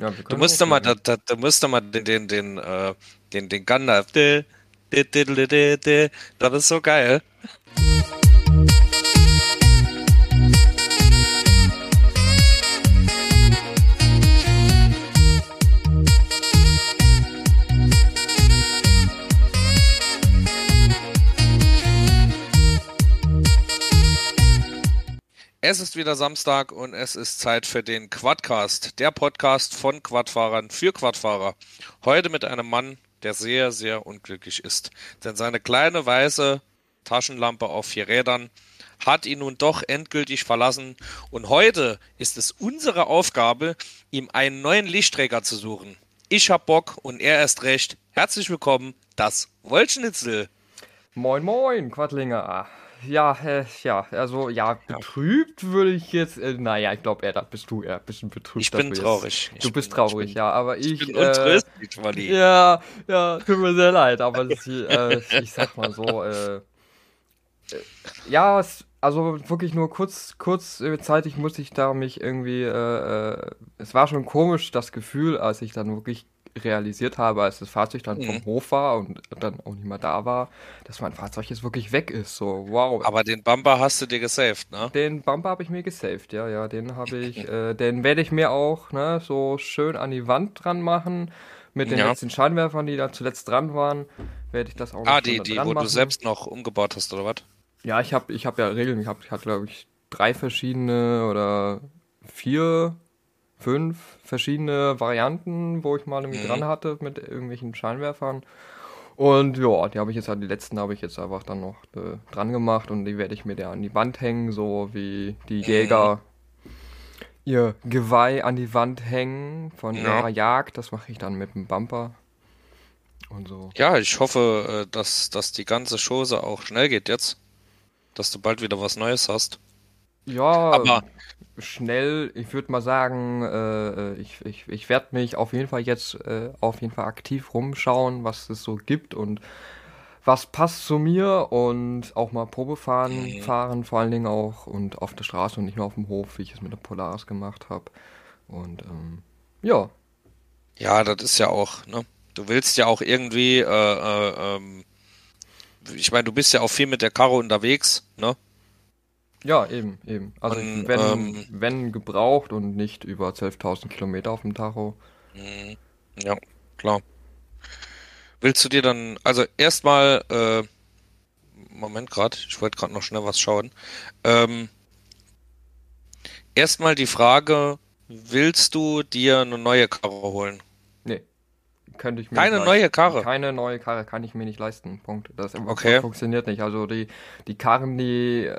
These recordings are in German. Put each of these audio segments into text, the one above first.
Ja, Du musst doch mal, da, da, da musst du mal den, den, den, äh, den, den Gandalf. Das ist so geil. Es ist wieder Samstag und es ist Zeit für den Quadcast, der Podcast von Quadfahrern für Quadfahrer. Heute mit einem Mann, der sehr, sehr unglücklich ist. Denn seine kleine weiße Taschenlampe auf vier Rädern hat ihn nun doch endgültig verlassen. Und heute ist es unsere Aufgabe, ihm einen neuen Lichtträger zu suchen. Ich hab Bock und er erst recht. Herzlich willkommen, das Wollschnitzel. Moin, moin, Quadlinger. Ja, äh, ja, also, ja, betrübt würde ich jetzt, äh, naja, ich glaube, eher, da bist du eher ein bisschen betrübt. Ich bin du jetzt- traurig. Ich Du bist bin- traurig, bin- ja, aber ich. Ich bin äh, untröstlich, Wally. Ja, ja, tut mir sehr leid, aber das, äh, ich sag mal so, äh, äh, ja, es, also wirklich nur kurz, kurzzeitig musste ich da mich irgendwie, äh, äh, es war schon komisch, das Gefühl, als ich dann wirklich realisiert habe, als das Fahrzeug dann vom Mhm. Hof war und dann auch nicht mehr da war, dass mein Fahrzeug jetzt wirklich weg ist, so, wow. Aber den Bumper hast du dir gesaved, ne? Den Bumper habe ich mir gesaved, ja, ja, den habe ich, äh, den werde ich mir auch, ne, so schön an die Wand dran machen. Mit den Ja. letzten Scheinwerfern, die da zuletzt dran waren, werde ich das auch noch Ah, die, die, wo machen. du selbst noch umgebaut hast, oder was? Ja, ich habe ich hab ja Regeln, ich habe, ich hatte, glaube ich, drei verschiedene oder vier, fünf verschiedene Varianten, wo ich mal irgendwie Mhm. dran hatte mit irgendwelchen Scheinwerfern. Und ja, die habe ich jetzt, die letzten habe ich jetzt einfach dann noch äh, dran gemacht und die werde ich mir da an die Wand hängen, so wie die Mhm. Jäger ihr Geweih an die Wand hängen von Ja. ihrer Jagd. Das mache ich dann mit dem Bumper. Und so. Ja, ich hoffe, äh, dass, dass die ganze Chose auch schnell geht jetzt. Dass du bald wieder was Neues hast. Ja, Aber schnell, ich würde mal sagen, äh, ich, ich, ich werde mich auf jeden Fall jetzt äh, auf jeden Fall aktiv rumschauen, was es so gibt und was passt zu mir und auch mal Probefahren Mhm. fahren, vor allen Dingen auch und auf der Straße und nicht nur auf dem Hof, wie ich es mit der Polaris gemacht habe. Und ähm, ja, ja, das ist ja auch, ne? Du willst ja auch irgendwie, äh, äh, ähm, ich meine, du bist ja auch viel mit der Karre unterwegs, ne? Ja, eben, eben. Also Und, wenn, ähm, wenn gebraucht und nicht über 12.000 Kilometer auf dem Tacho. Mhm. Ja, klar. Willst du dir dann, also erstmal, äh, Moment gerade, ich wollte gerade noch schnell was schauen. Ähm, erstmal die Frage, willst du dir eine neue Karre holen? Nee. Könnte ich mir Keine nicht neue. Karre? Keine neue Karre kann ich mir nicht leisten. Punkt. Das Okay. funktioniert nicht. Also die, die Karren, die äh,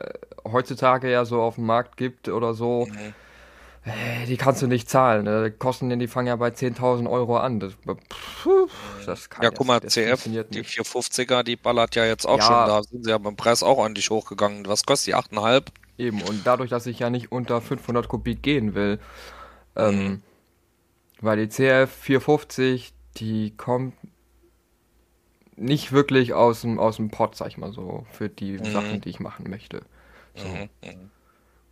heutzutage ja so auf dem Markt gibt oder so, äh, die kannst du nicht zahlen. Die Kosten, die fangen ja bei 10.000 Euro an. Das, pff, das kann Ja, das- guck mal, das CF, die nicht. 450er, die ballert ja jetzt auch Ja. schon, da sind sie ja beim Preis auch ordentlich hochgegangen. Was kostet die? 8,5? Eben. Und dadurch, dass ich ja nicht unter 500 Kubik gehen will, ähm, Mhm. weil die CF 450, die kommt nicht wirklich aus dem, aus dem Pott, sag ich mal so, für die Mhm. Sachen, die ich machen möchte. So. Mhm. mhm.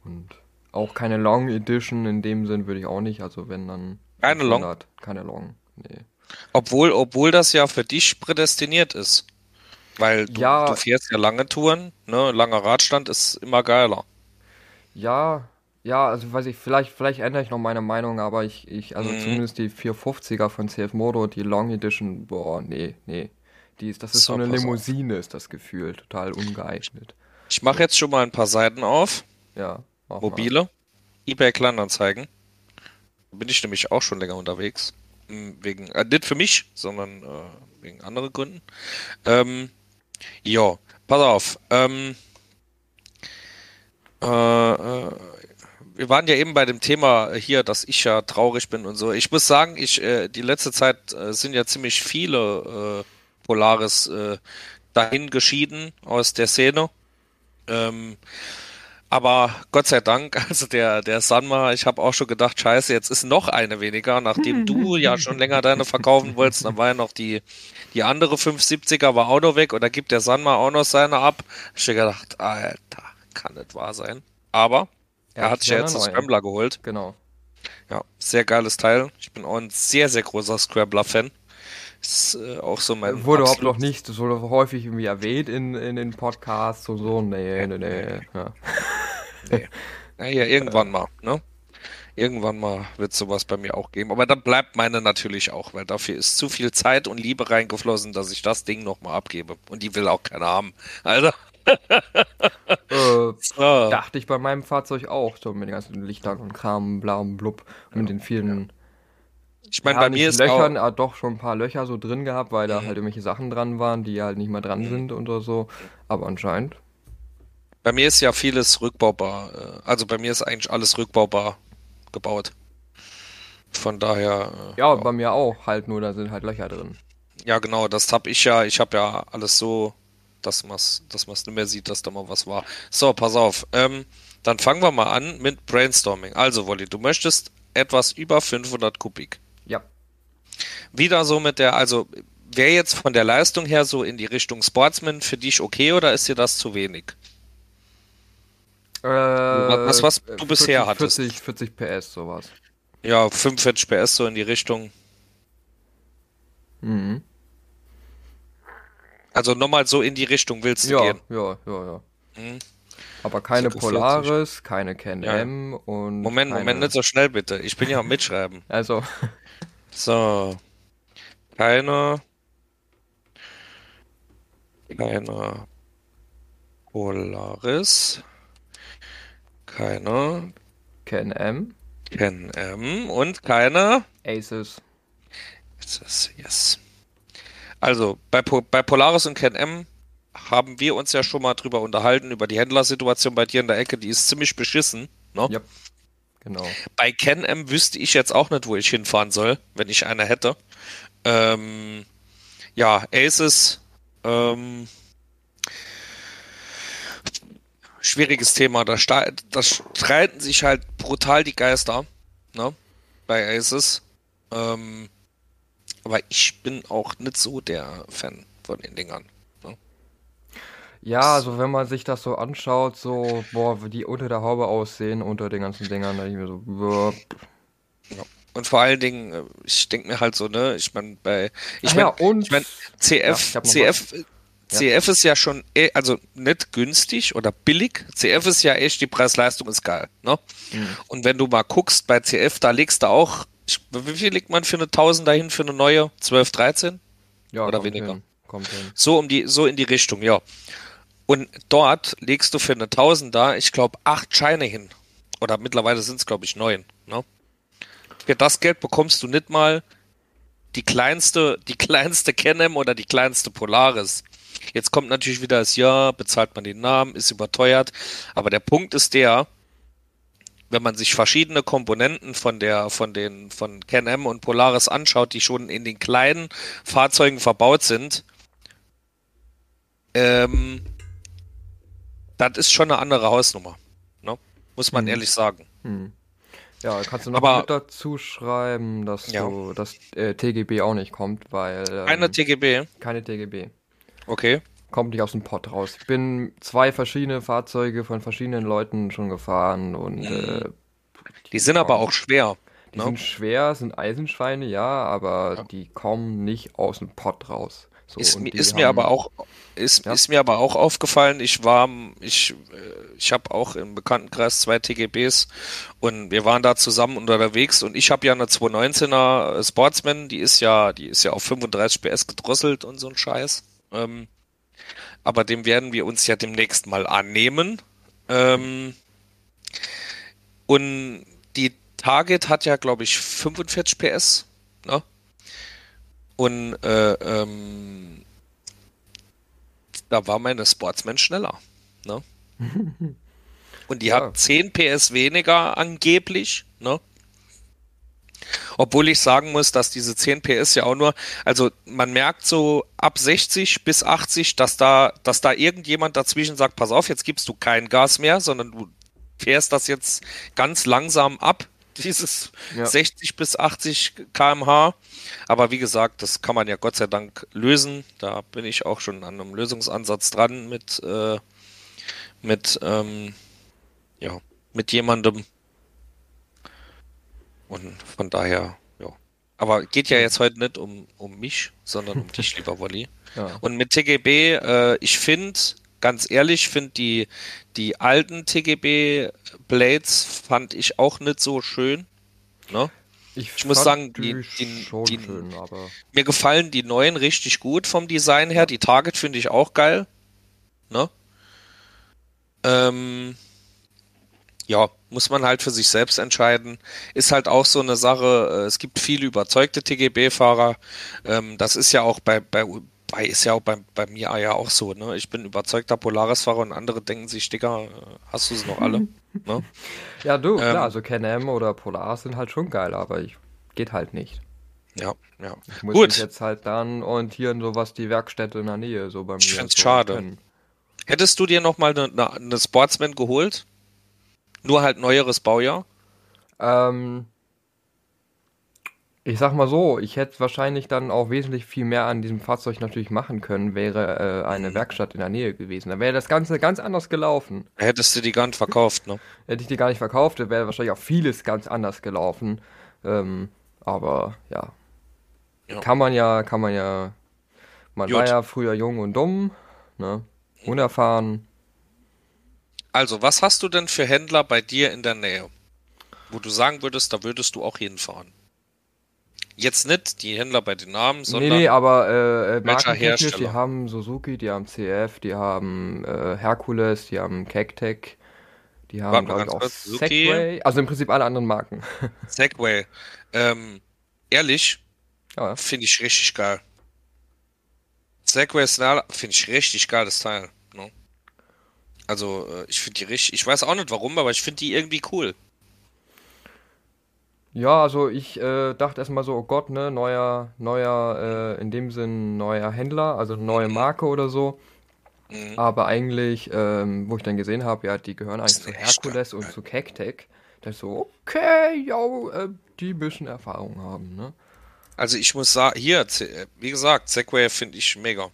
Und auch keine Long Edition in dem Sinn würde ich auch nicht, also wenn dann. Keine Long? 500, Keine Long, nee. Obwohl, obwohl das ja für dich prädestiniert ist. Weil du, Ja. du fährst ja lange Touren, ne? Langer Radstand ist immer geiler. Ja, ja, also weiß ich, vielleicht, vielleicht ändere ich noch meine Meinung, aber ich, ich, also Mhm. zumindest die 450er von CF Moto, die Long Edition, boah, nee, nee. Die ist, das ist so So, eine pass auf. Limousine, ist das Gefühl, total ungeeignet. Ich mache jetzt schon mal ein paar Seiten auf. Ja, mach mal. Mobile. eBay Kleinanzeigen. Da bin ich nämlich auch schon länger unterwegs. Hm, Wegen, äh, nicht für mich, sondern äh, wegen anderen Gründen. Ähm, ja, pass auf. Ähm, äh, äh, wir waren ja eben bei dem Thema hier, dass ich ja traurig bin und so. Ich muss sagen, ich, äh, die letzte Zeit äh, sind ja ziemlich viele äh, Polaris äh, dahin geschieden aus der Szene. Ähm, aber Gott sei Dank, also der, der Sanma, ich habe auch schon gedacht, scheiße, jetzt ist noch eine weniger, nachdem du ja schon länger deine verkaufen wolltest, dann war ja noch die, die andere 570er war auch noch weg und da gibt der Sanma auch noch seine ab. Ich hab gedacht, Alter, kann nicht wahr sein. Aber er hat sich ja jetzt einen. Scrambler geholt. Genau. Ja, sehr geiles Teil. Ich bin auch ein sehr, sehr großer Scrambler-Fan. Ist äh, auch so mein. Wurde überhaupt noch nicht so häufig irgendwie erwähnt in, in den Podcasts und so. Nee, nee, nee. Ja. nee. Naja, irgendwann mal, ne? Irgendwann mal wird sowas bei mir auch geben. Aber dann bleibt meine natürlich auch, weil dafür ist zu viel Zeit und Liebe reingeflossen, dass ich das Ding nochmal abgebe. Und die will auch keiner haben. Also. äh, so. Dachte ich bei meinem Fahrzeug auch, so mit den ganzen Lichtern und Kram, bla und blub, und mit den vielen. Ich meine, bei mir ist Löchern, auch... doch schon ein paar Löcher so drin gehabt, weil da mhm. halt irgendwelche Sachen dran waren, die halt nicht mehr dran mhm. sind oder so. Aber anscheinend. Bei mir ist ja vieles rückbaubar. Äh, also bei mir ist eigentlich alles rückbaubar gebaut. Von daher. Äh, ja, ja, bei mir auch halt nur, da sind halt Löcher drin. Ja, genau, das hab ich ja. Ich habe ja alles so dass man es dass nicht mehr sieht, dass da mal was war. So, pass auf. Ähm, dann fangen wir mal an mit Brainstorming. Also, Wolli, du möchtest etwas über 500 Kubik. Ja. Wieder so mit der, also wäre jetzt von der Leistung her so in die Richtung Sportsman für dich okay oder ist dir das zu wenig? Äh, was, was du 40, bisher hattest. 40, 40 PS, sowas. Ja, 45 PS so in die Richtung. Mhm. Also nochmal so in die Richtung willst du ja, gehen? Ja, ja, ja. Hm. Aber keine Polaris, keine Can-M ja. und. Moment, keine... Moment, nicht so schnell bitte. Ich bin ja am Mitschreiben. Also. So. Keine. Keine Polaris. Keine. Can-M. Can-M und keine. Aces. Aces, yes. Also bei, bei Polaris und Can-M haben wir uns ja schon mal drüber unterhalten, über die Händlersituation bei dir in der Ecke, die ist ziemlich beschissen. Ne? Ja, genau. Bei Can-M wüsste ich jetzt auch nicht, wo ich hinfahren soll, wenn ich eine hätte. Ähm, ja, Aces, ähm, schwieriges Thema. Da, da streiten sich halt brutal die Geister, ne? Bei Aces. Ähm, aber ich bin auch nicht so der Fan von den Dingern. Ne? Ja, also wenn man sich das so anschaut, so, boah, wie die unter der Haube aussehen, unter den ganzen Dingern, da ich mir so, boah. Ja. Und vor allen Dingen, äh, ich denke mir halt so, ne, ich meine, bei, ich meine, ja, ich mein, CF, ja, CF, CF ist ja schon, eh, also nicht günstig oder billig. CF ist ja echt, die Preis-Leistung ist geil, ne? Mhm. Und wenn du mal guckst, bei CF, da legst du auch ich, wie viel legt man für eine 1000 dahin für eine neue? 12, 13? Ja, oder weniger? Hin. Hin. So um die, so in die Richtung, ja. Und dort legst du für eine 1000 da, ich glaube, acht Scheine hin. Oder mittlerweile sind es, glaube ich, neun. Ne? Für das Geld bekommst du nicht mal die kleinste, die kleinste Canem oder die kleinste Polaris. Jetzt kommt natürlich wieder das Ja, bezahlt man den Namen, ist überteuert. Aber der Punkt ist der, wenn man sich verschiedene Komponenten von der, von den, von Can-Am und Polaris anschaut, die schon in den kleinen Fahrzeugen verbaut sind, ähm, das ist schon eine andere Hausnummer. Ne? Muss man hm. ehrlich sagen. Hm. Ja, kannst du noch Aber, mit dazu schreiben, dass ja. du, dass äh, TGB auch nicht kommt, weil. Ähm, keine TGB? Keine TGB. Okay kommt nicht aus dem Pott raus. Ich bin zwei verschiedene Fahrzeuge von verschiedenen Leuten schon gefahren und äh, die, sind aber auch schwer. Die ne? sind schwer, sind Eisenschweine, ja, aber ja. die kommen nicht aus dem Pott raus. So, ist, ist mir aber auch ist, ja. ist mir aber auch aufgefallen, ich war, ich, äh, ich habe auch im Bekanntenkreis zwei TGBs und wir waren da zusammen unterwegs und ich habe ja eine 219er Sportsman, die ist ja, die ist ja auf 35 PS gedrosselt und so ein Scheiß. Ähm, aber dem werden wir uns ja demnächst mal annehmen. Ähm, und die Target hat ja, glaube ich, 45 PS. Ne? Und äh, ähm, da war meine Sportsman schneller. Ne? Und die ja. hat 10 PS weniger angeblich. Ne? Obwohl ich sagen muss, dass diese 10 PS ja auch nur, also man merkt so ab 60 bis 80, dass da, dass da irgendjemand dazwischen sagt, pass auf, jetzt gibst du kein Gas mehr, sondern du fährst das jetzt ganz langsam ab, dieses ja. 60 bis 80 kmh. Aber wie gesagt, das kann man ja Gott sei Dank lösen. Da bin ich auch schon an einem Lösungsansatz dran mit, äh, mit, ähm, ja, mit jemandem, Und von daher, ja. Aber geht ja jetzt heute nicht um, um mich, sondern um dich, lieber Wolli. Ja. Und mit TGB, äh, ich finde, ganz ehrlich, finde die, die alten TGB Blades fand ich auch nicht so schön. Ne? Ich muss sagen, die, die, die, schön, aber mir gefallen die neuen richtig gut vom Design her. Die Target finde ich auch geil. Ne? Ähm, ja, muss man halt für sich selbst entscheiden. Ist halt auch so eine Sache, äh, es gibt viele überzeugte TGB-Fahrer. Ähm, das ist ja auch bei, bei, bei ist ja auch bei, bei mir ja auch so, ne? Ich bin überzeugter Polaris-Fahrer und andere denken sich, Digga, hast du es noch alle? ne? Ja, du, ähm, klar, also Can-Am oder Polaris sind halt schon geil, aber ich geht halt nicht. Ja, ja. Ich muss Gut. mich jetzt halt dann orientieren, so was die Werkstätte in der Nähe so bei mir. Ich finde so schade. Können. Hättest du dir nochmal eine, eine, eine Sportsman geholt? Nur halt neueres Baujahr? Ähm, ich sag mal so, ich hätte wahrscheinlich dann auch wesentlich viel mehr an diesem Fahrzeug natürlich machen können, wäre äh, eine. Werkstatt in der Nähe gewesen. Da wäre das Ganze ganz anders gelaufen. Hättest du die gar nicht verkauft, ne? Hätte ich die gar nicht verkauft, wäre wahrscheinlich auch vieles ganz anders gelaufen. Ähm, aber ja. ja. Kann man ja, kann man ja. Man Gut. war ja früher jung und dumm, ne? Unerfahren. Also, was hast du denn für Händler bei dir in der Nähe? Wo du sagen würdest, da würdest du auch hinfahren? Jetzt nicht die Händler bei den Namen, sondern. Nee, nee, aber äh, äh markentechnisch, die haben Suzuki, die haben CF, die haben äh, Hercules, die haben Cactec, die haben, glaube ich, auch kurz. Segway. Also im Prinzip alle anderen Marken. Segway. Ähm, ehrlich, ja. finde ich richtig geil. Segway Snarl finde ich richtig geiles Teil. Also, äh, ich finde die richtig. Ich weiß auch nicht warum, aber ich finde die irgendwie cool. Ja, also ich äh, dachte erstmal so, oh Gott, ne, neuer, neuer, äh, in dem Sinn neuer Händler, also neue mhm. Marke oder so. Mhm. Aber eigentlich, ähm, wo ich dann gesehen habe, ja, die gehören eigentlich zu Herkules und zu Cactec, da ich so, okay, ja, äh, die müssen Erfahrung haben, ne? Also ich muss sagen, hier, äh, wie gesagt, Segway finde ich mega.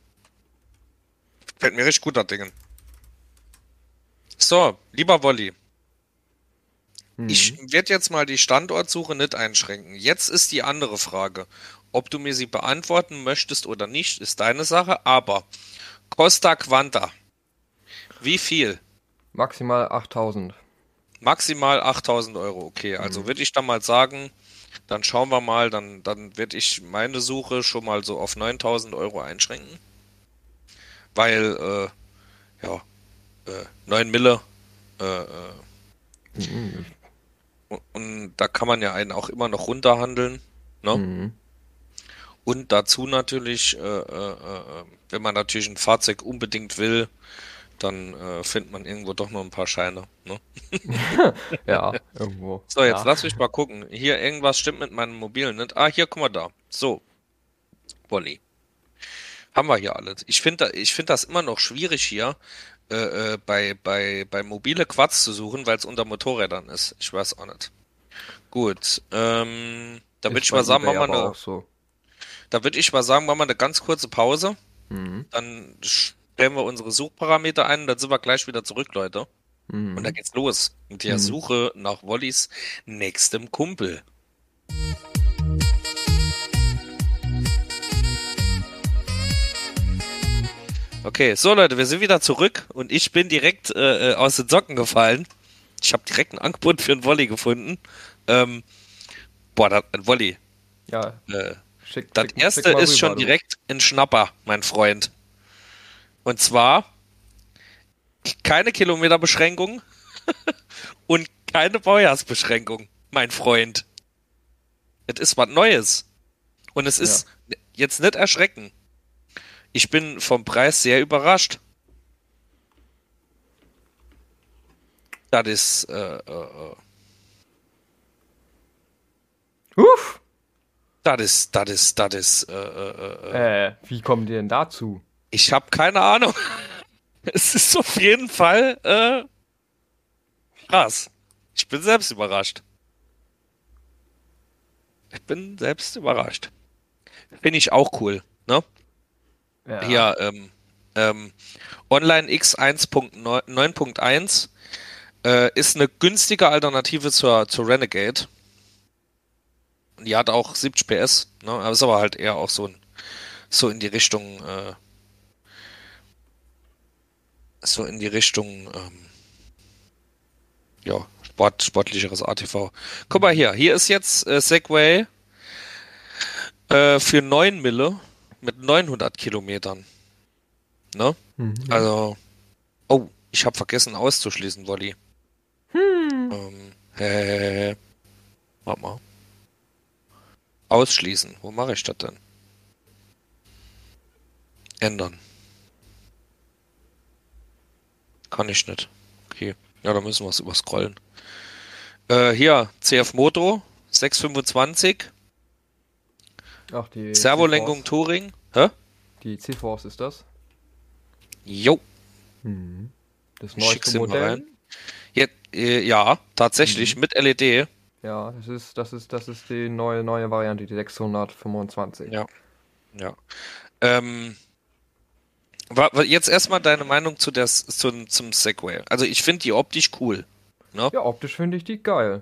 Fällt mir richtig gut an Dingen. So, lieber Wolli, Mhm. Ich werde jetzt mal die Standortsuche nicht einschränken. Jetzt ist die andere Frage. Ob du mir sie beantworten möchtest oder nicht, ist deine Sache, aber Costa Quanta. Wie viel? Maximal 8000. Maximal 8000 Euro, okay. Also mhm. würde ich dann mal sagen, dann schauen wir mal, dann, dann werde ich meine Suche schon mal so auf 9000 Euro einschränken. Weil, äh, ja, äh, 9 Mille, äh, äh mhm. Und da kann man ja einen auch immer noch runterhandeln. Ne? Mhm. Und dazu natürlich, äh, äh, wenn man natürlich ein Fahrzeug unbedingt will, dann äh, findet man irgendwo doch noch ein paar Scheine. Ne? ja, irgendwo. So, jetzt ja. lass mich mal gucken. Hier, irgendwas stimmt mit meinem Mobilen nicht. Ah, hier, guck mal da. So. Wolli. Haben wir hier alles. Ich finde ich find das immer noch schwierig hier, äh, äh, bei, bei, bei mobile Quads zu suchen, weil es unter Motorrädern ist. Ich weiß auch nicht. Gut, ähm, da würde ich mal sagen, machen wir eine, so. da würde ich mal sagen, machen wir eine ganz kurze Pause. Mhm. Dann stellen wir unsere Suchparameter ein, dann sind wir gleich wieder zurück, Leute. Mhm. Und dann geht's los mit der mhm. Suche nach Wollys nächstem Kumpel. Okay, so Leute, wir sind wieder zurück und ich bin direkt äh, äh aus den Socken gefallen. Ich habe direkt ein Angebot für ein Volley gefunden. Ähm, boah, das, ein Volley. Ja. Äh, schick, das schick, erste schick ist rüber, schon direkt ein Schnapper, mein Freund. Und zwar keine Kilometerbeschränkung und keine Baujahrsbeschränkung, mein Freund. Es ist was Neues. Und es ist ja. jetzt nicht erschrecken. Ich bin vom Preis sehr überrascht. Das ist. Äh, äh, äh. Uff! Das ist, das ist, das ist. Äh, äh, äh, äh. wie kommen die denn dazu? Ich habe keine Ahnung. es ist auf jeden Fall äh, krass. Ich bin selbst überrascht. Ich bin selbst überrascht. Finde ich auch cool, ne? Ja. Hier, ähm, ähm, Online X 1.9.1 äh, ist eine günstige Alternative zur, zur Renegade. Die hat auch 70 PS, ne? Aber ist aber halt eher auch so ein, so in die Richtung, äh, so in die Richtung, ähm, ja, Sport, sportlicheres ATV. Guck mal hier, hier ist jetzt äh, Segway äh, für 9 Mille mit 900 Kilometern. Ne? Mhm. Also, oh, ich habe vergessen auszuschließen, Wolli. Hm. Ähm, äh, warte mal. Ausschließen. Wo mache ich das denn? Ändern. Kann ich nicht. Okay. Ja, da müssen wir es überscrollen. Äh, hier, CF Moto 625. Ach, die Servolenkung. Touring. Hä? Die C-Force ist das. Jo. Mhm. Das neueste Modell. rein. Ja, äh, ja tatsächlich mit E LED. Ja, das ist, das ist, das ist die neue, neue Variante, die 625. Ja. Ja. Ähm, jetzt erstmal deine Meinung zu der, zum, zum Segway. Also ich finde die optisch cool. Ne? Ja, optisch finde ich die geil.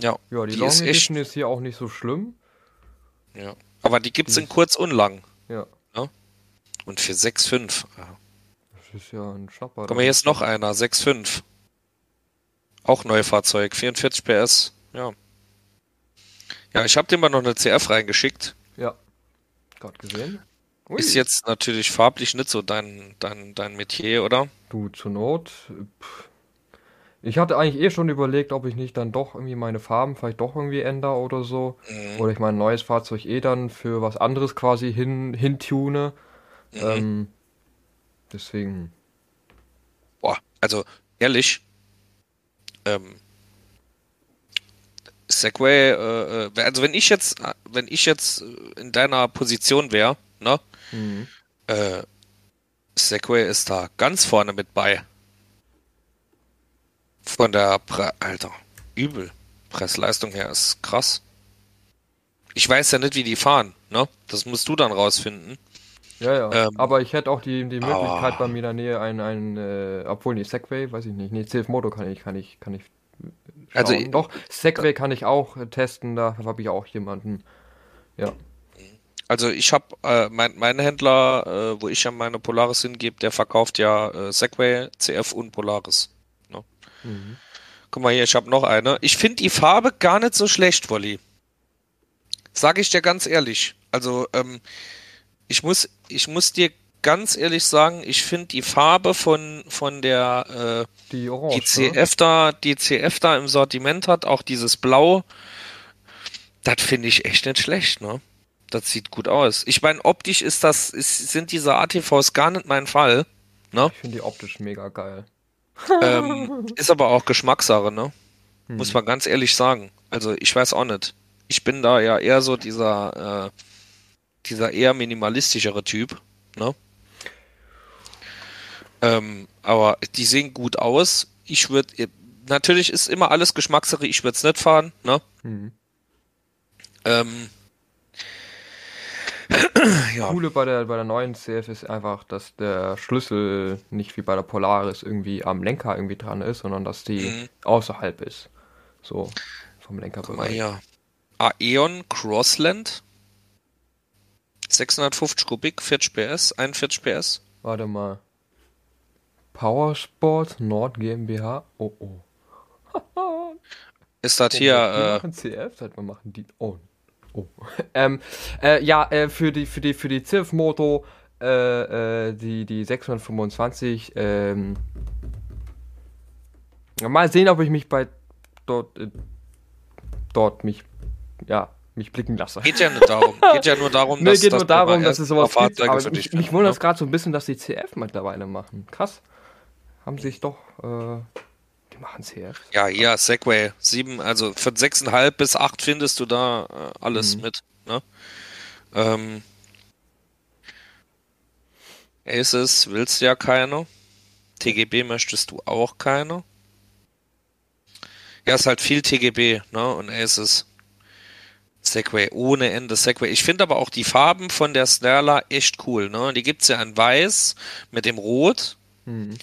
Ja. Ja, die, Die Long ist echt- Edition ist hier auch nicht so schlimm. Ja. Aber die gibt's in kurz und lang. Ja, Und für 6,5. Ja. das ist ja ein Schnapper. Mal, hier ist noch einer, 6,5. Auch Neufahrzeug, 44 PS. Ja. Ja, ich habe dir mal noch eine CF reingeschickt. Ja, gerade gesehen. Ui. Ist jetzt natürlich farblich nicht so dein, dein, dein Metier, oder? Du, zur Not. Pff. Ich hatte eigentlich eh schon überlegt, ob ich nicht dann doch irgendwie meine Farben vielleicht doch irgendwie ändere oder so. Mhm. Oder ich mein neues Fahrzeug eh dann für was anderes quasi hin, hintune. Mhm. Ähm, deswegen. Boah, also ehrlich, ähm, Segway, äh, äh, also wenn ich jetzt, wenn ich jetzt in deiner Position wäre, ne, Mhm. äh, Segway ist da ganz vorne mit bei. Von der Pre Alter, übel. Preisleistung her ist krass. Ich weiß ja nicht, wie die fahren, ne? Das musst du dann rausfinden. Ja, ja. Ähm, Aber ich hätte auch die, die Möglichkeit ah. bei mir in der Nähe ein, ein äh, obwohl nicht Segway, weiß ich nicht. Nee, CF Moto kann ich, kann ich, kann ich. Also, schauen. doch, Segway kann ich auch äh, testen, da habe ich auch jemanden. Ja. Also ich habe äh, mein, mein Händler, äh, wo ich ja meine Polaris hingebe, der verkauft ja äh, Segway, CF und Polaris. Mhm. Guck mal hier, ich habe noch eine. Ich finde die Farbe gar nicht so schlecht, Wolli. Sag ich dir ganz ehrlich. Also ähm, ich muss, ich muss dir ganz ehrlich sagen, ich finde die Farbe von von der äh, Die Orange. die ne? CF da, die CF da im Sortiment hat, auch dieses Blau, das finde ich echt nicht schlecht, ne? Das sieht gut aus. Ich meine, optisch ist das, ist, sind diese ATVs gar nicht mein Fall, ne? Ich finde die optisch mega geil. Ähm, ist aber auch Geschmackssache, ne? Hm. Muss man ganz ehrlich sagen. Also ich weiß auch nicht. Ich bin da ja eher so dieser, äh, dieser eher minimalistischere Typ, ne? Ähm, aber die sehen gut aus. Ich würde, natürlich ist immer alles Geschmackssache. Ich würde es nicht fahren, ne? Mhm. Ähm, ja, Coole bei der, bei der neuen CF ist einfach, dass der Schlüssel nicht wie bei der Polaris irgendwie am Lenker irgendwie dran ist, sondern dass die Mhm. außerhalb ist. So, vom Lenkerbereich. hier. Aeon Crossland. 650 Kubik, 40 PS, 41 PS. Warte mal. Powersport Nord GmbH. Oh, oh. Ist das Oh, hier, wir äh, machen CF, seit wir machen die. Oh. Oh. ähm, äh, ja, äh, für die, für die, für die CIF Moto, äh, äh, die, die 625, ähm, mal sehen, ob ich mich bei dort, äh, dort mich, ja, mich blicken lasse. geht ja nicht darum. Geht ja nur darum, Nee, dass, geht dass nur darum, dass es sowas gibt, aber für mich, mich wundert ne? es gerade so ein bisschen, dass die CF mittlerweile machen. Krass. Haben sich doch, äh, die machen CF. Ja, hier, Segway. Sieben, also von 6,5 bis 8 findest du da äh, alles Mhm. mit. Ne? Ähm, Aces willst du ja keine. TGB möchtest du auch keine. Ja, ist halt viel TGB, ne? Und Aces. Segway, ohne Ende Segway. Ich finde aber auch die Farben von der Snarla echt cool, ne? Die gibt's ja in weiß mit dem Rot. Mhm.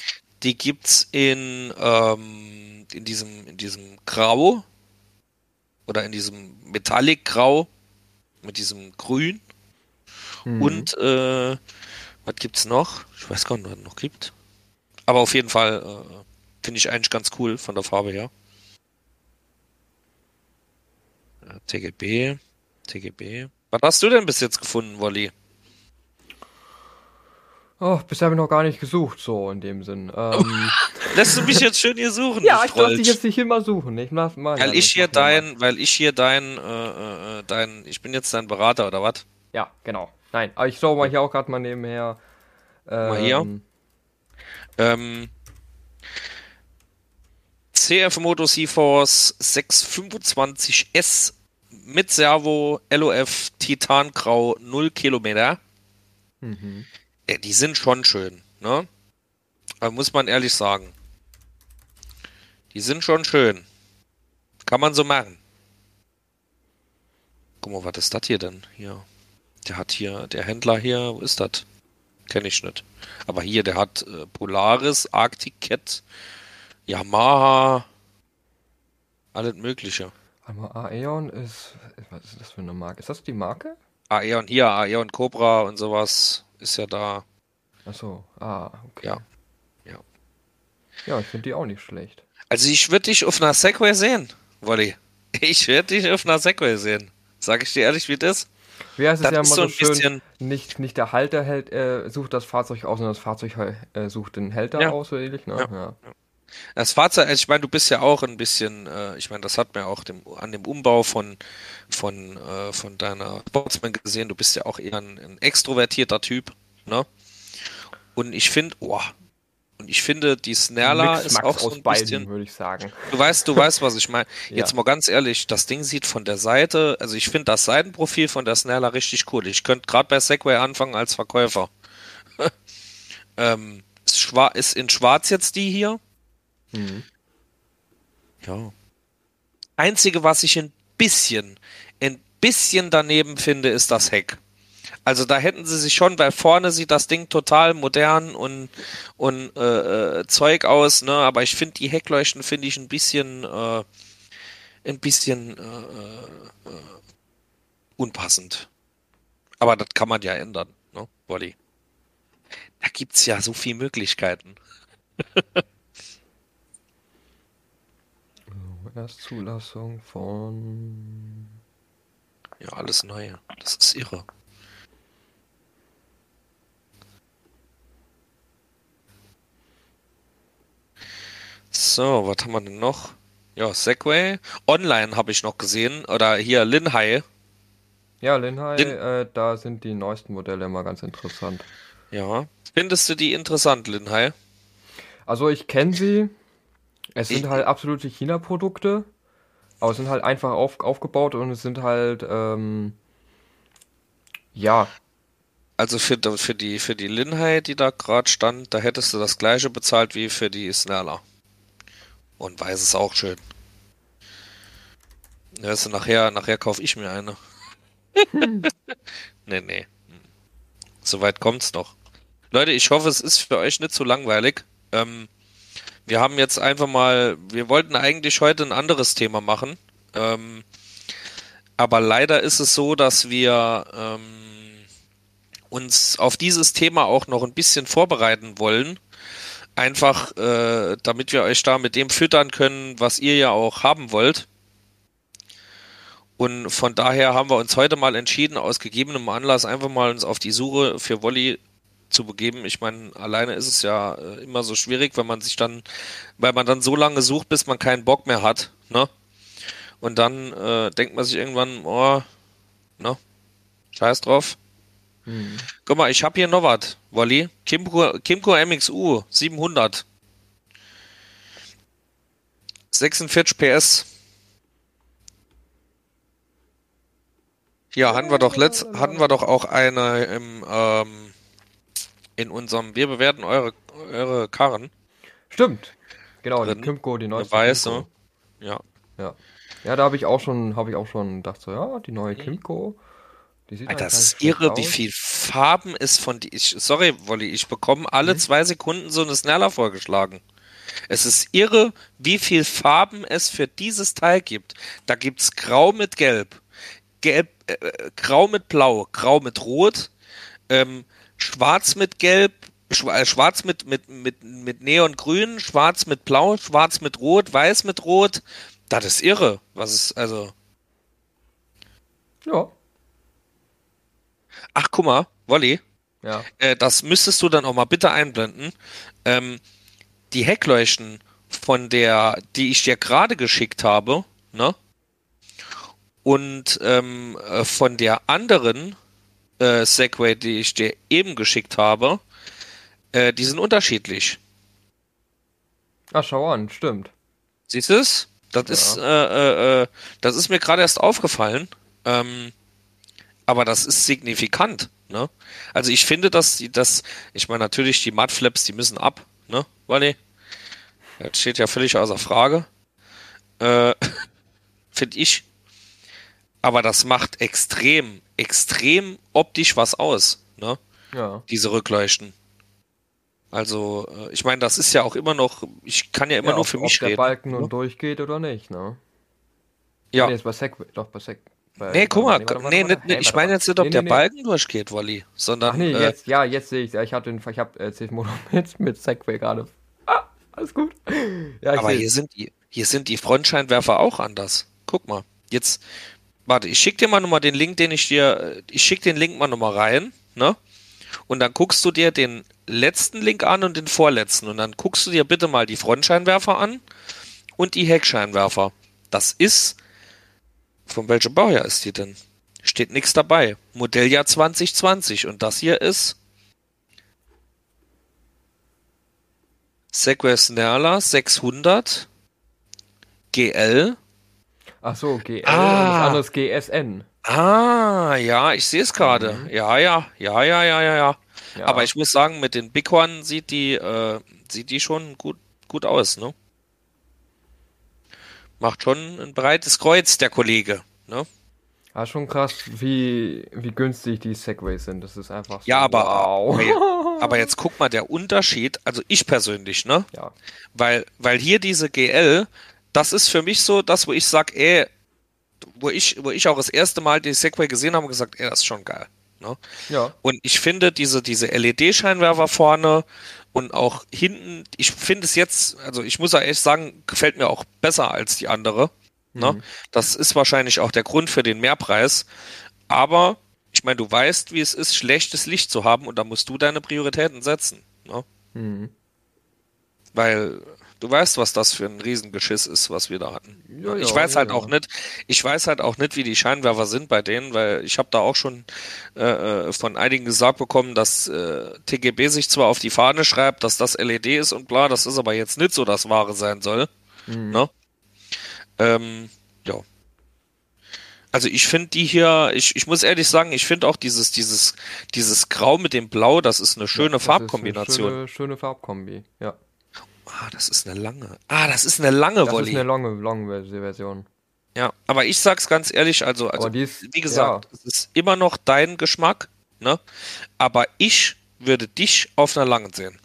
Die gibt's in, ähm, in diesem, in diesem Grau oder in diesem Metallic Grau mit diesem Grün. Mhm. Und äh, was gibt's noch? Ich weiß gar nicht, was es noch gibt. Aber auf jeden Fall äh, finde ich eigentlich ganz cool von der Farbe her. TGB, TGB. Was hast du denn bis jetzt gefunden, Wolli? Oh, bisher habe ich noch gar nicht gesucht, so in dem Sinn. Ähm, Lässt du mich jetzt schön hier suchen? ja, ich lasse dich jetzt nicht immer suchen. Ich mach, mach weil, ich hier dein, weil ich hier dein, äh, äh, dein, ich bin jetzt dein Berater oder was? Ja, genau. Nein, aber ich schaue mal hier auch gerade mal nebenher. Ähm, mal hier. Ähm, CF Moto C-Force 625S mit Servo LOF Titangrau 0 Kilometer. Mhm. Ja, die sind schon schön, ne? Aber muss man ehrlich sagen. Die sind schon schön. Kann man so machen. Guck mal, was ist das hier denn? Hier. Der hat hier, der Händler hier, wo ist das? Kenne ich nicht. Aber hier, der hat äh, Polaris, Arctic Cat, Yamaha, alles Mögliche. Aber Aeon ist, was ist das für eine Marke? Ist das die Marke? Aeon, hier, Aeon Cobra und sowas ist ja da. Achso, ah, okay. Ja. Ja, ja ich finde die auch nicht schlecht. Also ich würde dich auf einer Segway sehen, Wolli. Ich werde dich auf einer Segway sehen. Sag ich dir ehrlich, wie das? Wie heißt es ja immer so, so schön, nicht, nicht der Halter hält, äh, sucht das Fahrzeug aus, sondern das Fahrzeug äh, sucht den Halter ja. aus, so ähnlich, ne? Ja. ja. Das Fahrzeug, also ich meine, du bist ja auch ein bisschen, äh, ich meine, das hat man ja auch dem, an dem Umbau von, von, äh, von deiner Sportsman gesehen, du bist ja auch eher ein, ein extrovertierter Typ, ne? Und ich finde, oh, und ich finde, die Snarla ist auch so ein beiden, bisschen, würde ich sagen. Du weißt, du weißt, was ich meine. Jetzt ja. mal ganz ehrlich, das Ding sieht von der Seite, also ich finde das Seitenprofil von der Snarla richtig cool. Ich könnte gerade bei Segway anfangen als Verkäufer. ähm, ist in Schwarz jetzt die hier? Mhm. Ja. Einzige, was ich ein bisschen, ein bisschen daneben finde, ist das Heck. Also da hätten sie sich schon, weil vorne sieht das Ding total modern und, und äh, äh Zeug aus, ne? Aber ich finde die Heckleuchten finde ich ein bisschen, äh, ein bisschen äh, äh, unpassend. Aber das kann man ja ändern, ne, Wolli? Da gibt's ja so viele Möglichkeiten. Erstzulassung von. Ja, alles neu. Das ist irre. So, was haben wir denn noch? Ja, Segway. Online habe ich noch gesehen. Oder hier Linhai. Ja, Linhai, Lin äh, da sind die neuesten Modelle immer ganz interessant. Ja. Findest du die interessant, Linhai? Also ich kenne sie. Es sind halt absolute China-Produkte, aber es sind halt einfach auf, aufgebaut und es sind halt, ähm, ja. Also für, für die, für die Linhai, die da gerade stand, da hättest du das gleiche bezahlt wie für die Snella. Und weiß es auch schön. Ja, also nachher, nachher kaufe ich mir eine. nee, nee. Soweit kommt's noch. Leute, ich hoffe, es ist für euch nicht zu langweilig. Ähm, wir haben jetzt einfach mal, wir wollten eigentlich heute ein anderes Thema machen. Ähm, aber leider ist es so, dass wir ähm, uns auf dieses Thema auch noch ein bisschen vorbereiten wollen. Einfach, äh, damit wir euch da mit dem füttern können, was ihr ja auch haben wollt. Und von daher haben wir uns heute mal entschieden, aus gegebenem Anlass einfach mal uns auf die Suche für Wolli zu begeben. Ich meine, alleine ist es ja äh, immer so schwierig, wenn man sich dann, weil man dann so lange sucht, bis man keinen Bock mehr hat, ne? Und dann äh, denkt man sich irgendwann, oh, ne? Scheiß drauf. Mhm. Guck mal, ich habe hier noch was, Wolli. Kimco, Kimco MXU 700. 46 PS. Ja, hatten wir doch letzt, hatten wir doch auch eine im ähm, in unserem Wir bewerten eure, eure Karren. Stimmt. Genau, drin. die Kimco, die neue Weiße. Ja. Ja. Ja, da habe ich auch schon, habe ich auch schon gedacht, so, ja, die neue mhm. Kimco. Die sieht Alter, das ist irre, aus. wie viel Farben ist von die. Ich, sorry, Wolli, ich bekomme alle mhm. zwei Sekunden so eine Snella vorgeschlagen. Es ist irre, wie viel Farben es für dieses Teil gibt. Da gibt's Grau mit Gelb, Gelb, äh, Grau mit Blau, Grau mit Rot, ähm, Schwarz mit Gelb, äh, Schwarz mit, mit, mit, mit Neongrün, Schwarz mit Blau, Schwarz mit Rot, Weiß mit Rot. Das ist irre. Was ist, also. Ja. Ach, guck mal, Wolli. Ja. Äh, das müsstest du dann auch mal bitte einblenden. Ähm, die Heckleuchten von der, die ich dir gerade geschickt habe, ne? Und ähm, äh, von der anderen äh, Segway, die ich dir eben geschickt habe, äh, die sind unterschiedlich. Ach, schau an, stimmt. Siehst du es? Das Ja. ist, äh, äh, äh, das ist mir gerade erst aufgefallen. Ähm, aber das ist signifikant, ne? Also ich finde, dass die, das, ich meine natürlich die Mudflaps, die müssen ab, ne? Wally? Das steht ja völlig außer Frage. Äh, finde ich. Aber das macht extrem, extrem optisch was aus, ne? Ja. Diese Rückleuchten. Also, äh, ich meine, das ist ja auch immer noch, ich kann ja immer ja, nur ob, für ob mich der reden. Balken ne? nun durchgeht oder nicht, ne? Ja. Nee, ist bei Segway, doch bei Segway. bei- Nee, guck mal, warte, warte, nee, warte, nicht, Hey, ich meine jetzt nicht, ob Nee, der nee, nee. Balken durchgeht, Wolli, sondern Ach nee, äh, jetzt, ja, jetzt sehe ich Ich hatte den, ich habe äh, Mono mit, mit Segway gerade. Ah, alles gut. Ja, ich aber seh's. hier sind die, hier sind die Frontscheinwerfer auch anders. Guck mal, jetzt, warte, ich schick dir mal nochmal den Link, den ich dir, ich schick den Link mal nochmal rein, ne? Und dann guckst du dir den letzten Link an und den vorletzten und dann guckst du dir bitte mal die Frontscheinwerfer an und die Heckscheinwerfer. Das ist, von welchem Baujahr ist die denn? Steht nichts dabei. Modelljahr 2020 und das hier ist Snarler 600 GL. Ach so, GL Ah. und das andere ist GSN. Ah, ja, ich sehe es gerade. Ja, ja, ja, ja, ja, ja, ja. Ja. Aber ich muss sagen, mit den Bighorn sieht die, äh, sieht die schon gut, gut aus, ne? Macht schon ein breites Kreuz, der Kollege, ne? Ja, schon krass, wie, wie günstig die Segways sind. Das ist einfach so. Ja, aber, Wow. aber jetzt guck mal, der Unterschied, also ich persönlich, ne? Ja. Weil, weil hier diese GL, das ist für mich so das, wo ich sag, ey, wo ich, wo ich auch das erste Mal die Segway gesehen habe und gesagt, ey, das ist schon geil. Ne? Ja. Und ich finde diese, diese LED-Scheinwerfer vorne und auch hinten, ich finde es jetzt, also ich muss ja echt sagen, gefällt mir auch besser als die andere. Ne? Das ist wahrscheinlich auch der Grund für den Mehrpreis. Aber ich meine, du weißt, wie es ist, schlechtes Licht zu haben und da musst du deine Prioritäten setzen. Ne? Mhm. Weil du weißt, was das für ein Riesengeschiss ist, was wir da hatten. Ja, ich ja, weiß halt ja. auch nicht, ich weiß halt auch nicht, wie die Scheinwerfer sind bei denen, weil ich habe da auch schon äh, äh, von einigen gesagt bekommen, dass äh, TGB sich zwar auf die Fahne schreibt, dass das LED ist und bla, das ist aber jetzt nicht so das Wahre sein soll. Mhm. Ne? Ähm, ja. Also ich finde die hier, ich, ich muss ehrlich sagen, ich finde auch dieses, dieses, dieses Grau mit dem Blau, das ist eine schöne Das ist eine Farbkombination. Schöne, schöne Farbkombi. Ja. Ah, das ist eine lange. Ah, das ist eine lange Das Volley. ist eine lange, lange Version. Ja, aber ich sag's ganz ehrlich, also, also ist- wie gesagt, ja. es ist immer noch dein Geschmack, ne? Aber ich würde dich auf einer langen sehen.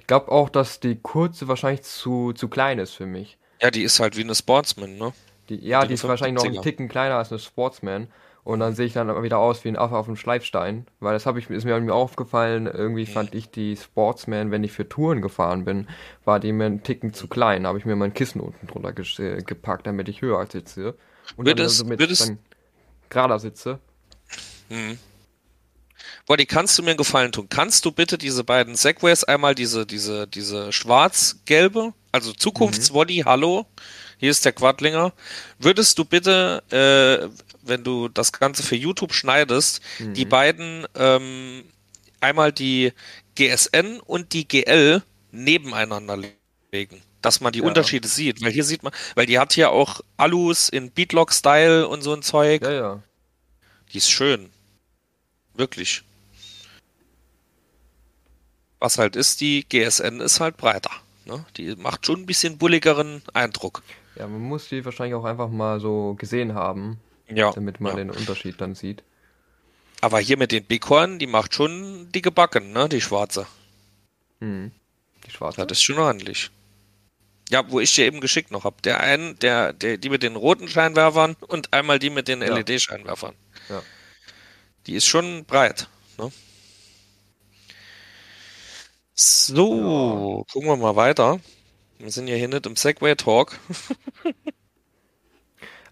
Ich glaube auch, dass die kurze wahrscheinlich zu, zu klein ist für mich. Ja, die ist halt wie eine Sportsman, ne? Die, ja, Die die ist wahrscheinlich noch 50er. einen Ticken kleiner als eine Sportsman. Und dann sehe ich dann wieder aus wie ein Affe auf dem Schleifstein. Weil das habe ich, ist mir irgendwie aufgefallen, irgendwie fand ich die Sportsman, wenn ich für Touren gefahren bin, war die mir einen Ticken zu klein. Da habe ich mir mein Kissen unten drunter ges- äh, gepackt, damit ich höher sitze. Und Wird dann es- also mit wird es- dann gerader sitze. Wolli, kannst du mir einen Gefallen tun? Kannst du bitte diese beiden Segways einmal diese, diese, diese schwarz-gelbe, also Zukunftswolli, hallo, hier ist der Quadlinger. Würdest du bitte, äh, wenn du das Ganze für YouTube schneidest, die beiden, ähm, einmal die GSN und die GL nebeneinander legen? Dass man die Ja. Unterschiede sieht, weil hier sieht man, weil die hat hier auch Alus in Beatlock-Style und so ein Zeug. Ja, ja. Die ist schön. Wirklich. Was halt ist, die GSN ist halt breiter. Ne? Die macht schon ein bisschen bulligeren Eindruck. Ja, man muss die wahrscheinlich auch einfach mal so gesehen haben, Ja. damit man ja. den Unterschied dann sieht. Aber hier mit den Bighorn, die macht schon dicke Backen, ne? Die schwarze. Hm. Die schwarze? Das ist schon ordentlich. Ja, wo ich dir eben geschickt noch hab. Der einen, der, der, die mit den roten Scheinwerfern und einmal die mit den Ja. LED-Scheinwerfern. Ja. Die ist schon breit. Ne? So, gucken wir mal weiter. Wir sind ja hier nicht im Segway-Talk.